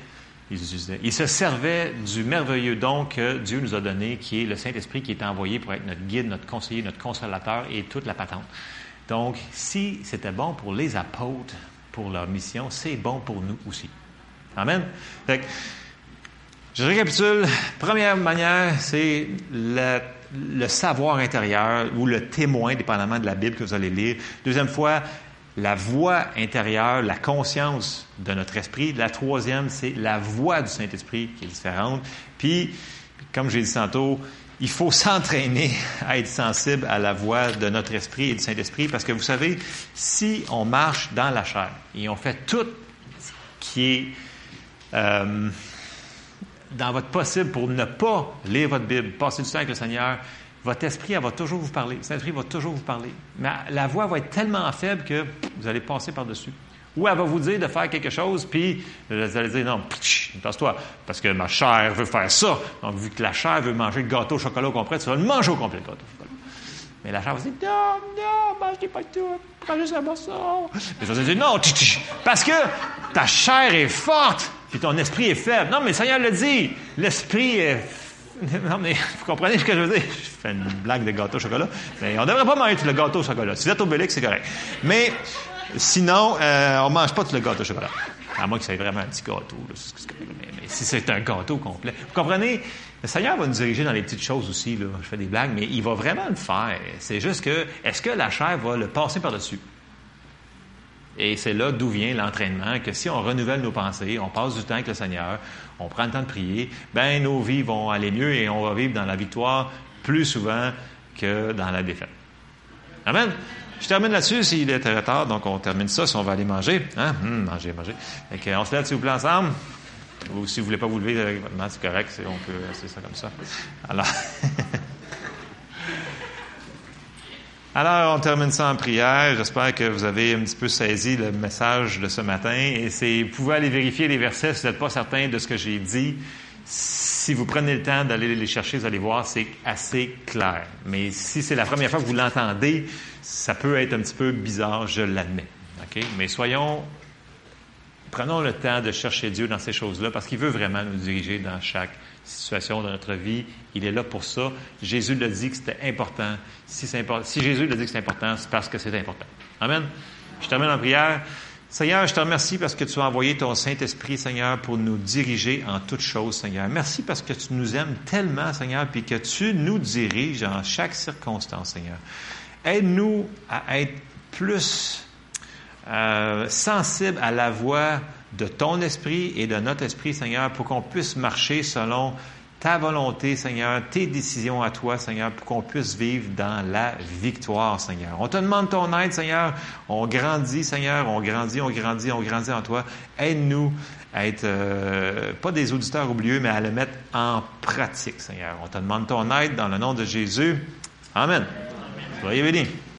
ils utilisaient, ils se servaient du merveilleux don que Dieu nous a donné, qui est le Saint-Esprit qui est envoyé pour être notre guide, notre conseiller, notre consolateur et toute la patente. Donc, si c'était bon pour les apôtres, pour leur mission, c'est bon pour nous aussi. Amen. Fait je récapitule. Première manière, c'est le, le savoir intérieur ou le témoin, dépendamment de la Bible que vous allez lire. Deuxième fois, la voix intérieure, la conscience de notre esprit. La troisième, c'est la voix du Saint-Esprit qui est différente. Puis, comme j'ai dit tantôt, il faut s'entraîner à être sensible à la voix de notre esprit et du Saint-Esprit parce que vous savez, si on marche dans la chair et on fait tout ce qui est euh, dans votre possible pour ne pas lire votre Bible, passer du temps avec le Seigneur, votre esprit, va toujours vous parler. Le Saint-Esprit va toujours vous parler. Mais la voix va être tellement faible que vous allez passer par-dessus. Ou elle va vous dire de faire quelque chose, puis vous allez dire non, passe-toi, parce que ma chair veut faire ça. Donc, vu que la chair veut manger le gâteau au chocolat au complet, tu vas le manger au complet, le gâteau au chocolat. Mais la chair va dire non, non, mangez pas tout, prends juste un morceau. Mais ça va dire non, parce que ta chair est forte, puis ton esprit est faible. Non, mais le Seigneur le dit, l'esprit est non, mais vous comprenez ce que je veux dire? Je fais une blague de gâteau au chocolat. Mais on ne devrait pas manger le gâteau au chocolat. Si vous êtes obélique, c'est correct. Mais sinon, euh, on ne mange pas tout le gâteau au chocolat. À moins que ait vraiment un petit gâteau. c'est- c'est mais si c'est un gâteau complet. Vous comprenez? Le Seigneur va nous diriger dans les petites choses aussi. Là. Je fais des blagues, mais il va vraiment le faire. C'est juste que, est-ce que la chair va le passer par-dessus? Et c'est là d'où vient l'entraînement, que si on renouvelle nos pensées, on passe du temps avec le Seigneur, on prend le temps de prier, ben nos vies vont aller mieux et on va vivre dans la victoire plus souvent que dans la défaite. Amen. Je termine là-dessus s'il est retard, donc on termine ça si on va aller manger. Hein? Hum, manger, manger. On se lève s'il vous plaît ensemble. Ou si vous voulez pas vous lever main, c'est correct, on peut rester ça comme ça. Alors. Alors, on termine ça en prière. J'espère que vous avez un petit peu saisi le message de ce matin. Et c'est, vous pouvez aller vérifier les versets si vous n'êtes pas certain de ce que j'ai dit. Si vous prenez le temps d'aller les chercher, vous allez voir, c'est assez clair. Mais si c'est la première fois que vous l'entendez, ça peut être un petit peu bizarre, je l'admets. Mais soyons, prenons le temps de chercher Dieu dans ces choses-là parce qu'il veut vraiment nous diriger dans chaque situation de notre vie. Il est là pour ça. Jésus l'a dit que c'était important. Si, si Jésus l'a dit que c'est important, c'est parce que c'est important. Amen? Je termine en prière. Seigneur, je te remercie parce que tu as envoyé ton Saint-Esprit, Seigneur, pour nous diriger en toutes choses, Seigneur. Merci parce que tu nous aimes tellement, Seigneur, puis que tu nous diriges en chaque circonstance, Seigneur. Aide-nous à être plus euh, sensibles à la voix de ton esprit et de notre esprit, Seigneur, pour qu'on puisse marcher selon ta volonté, Seigneur, tes décisions à toi, Seigneur, pour qu'on puisse vivre dans la victoire, Seigneur. On te demande ton aide, Seigneur. On grandit, Seigneur. On grandit, on grandit, on grandit en toi. Aide-nous à être, euh, pas des auditeurs oublieux, mais à le mettre en pratique, Seigneur. On te demande ton aide dans le nom de Jésus. Amen. Soyez bénis.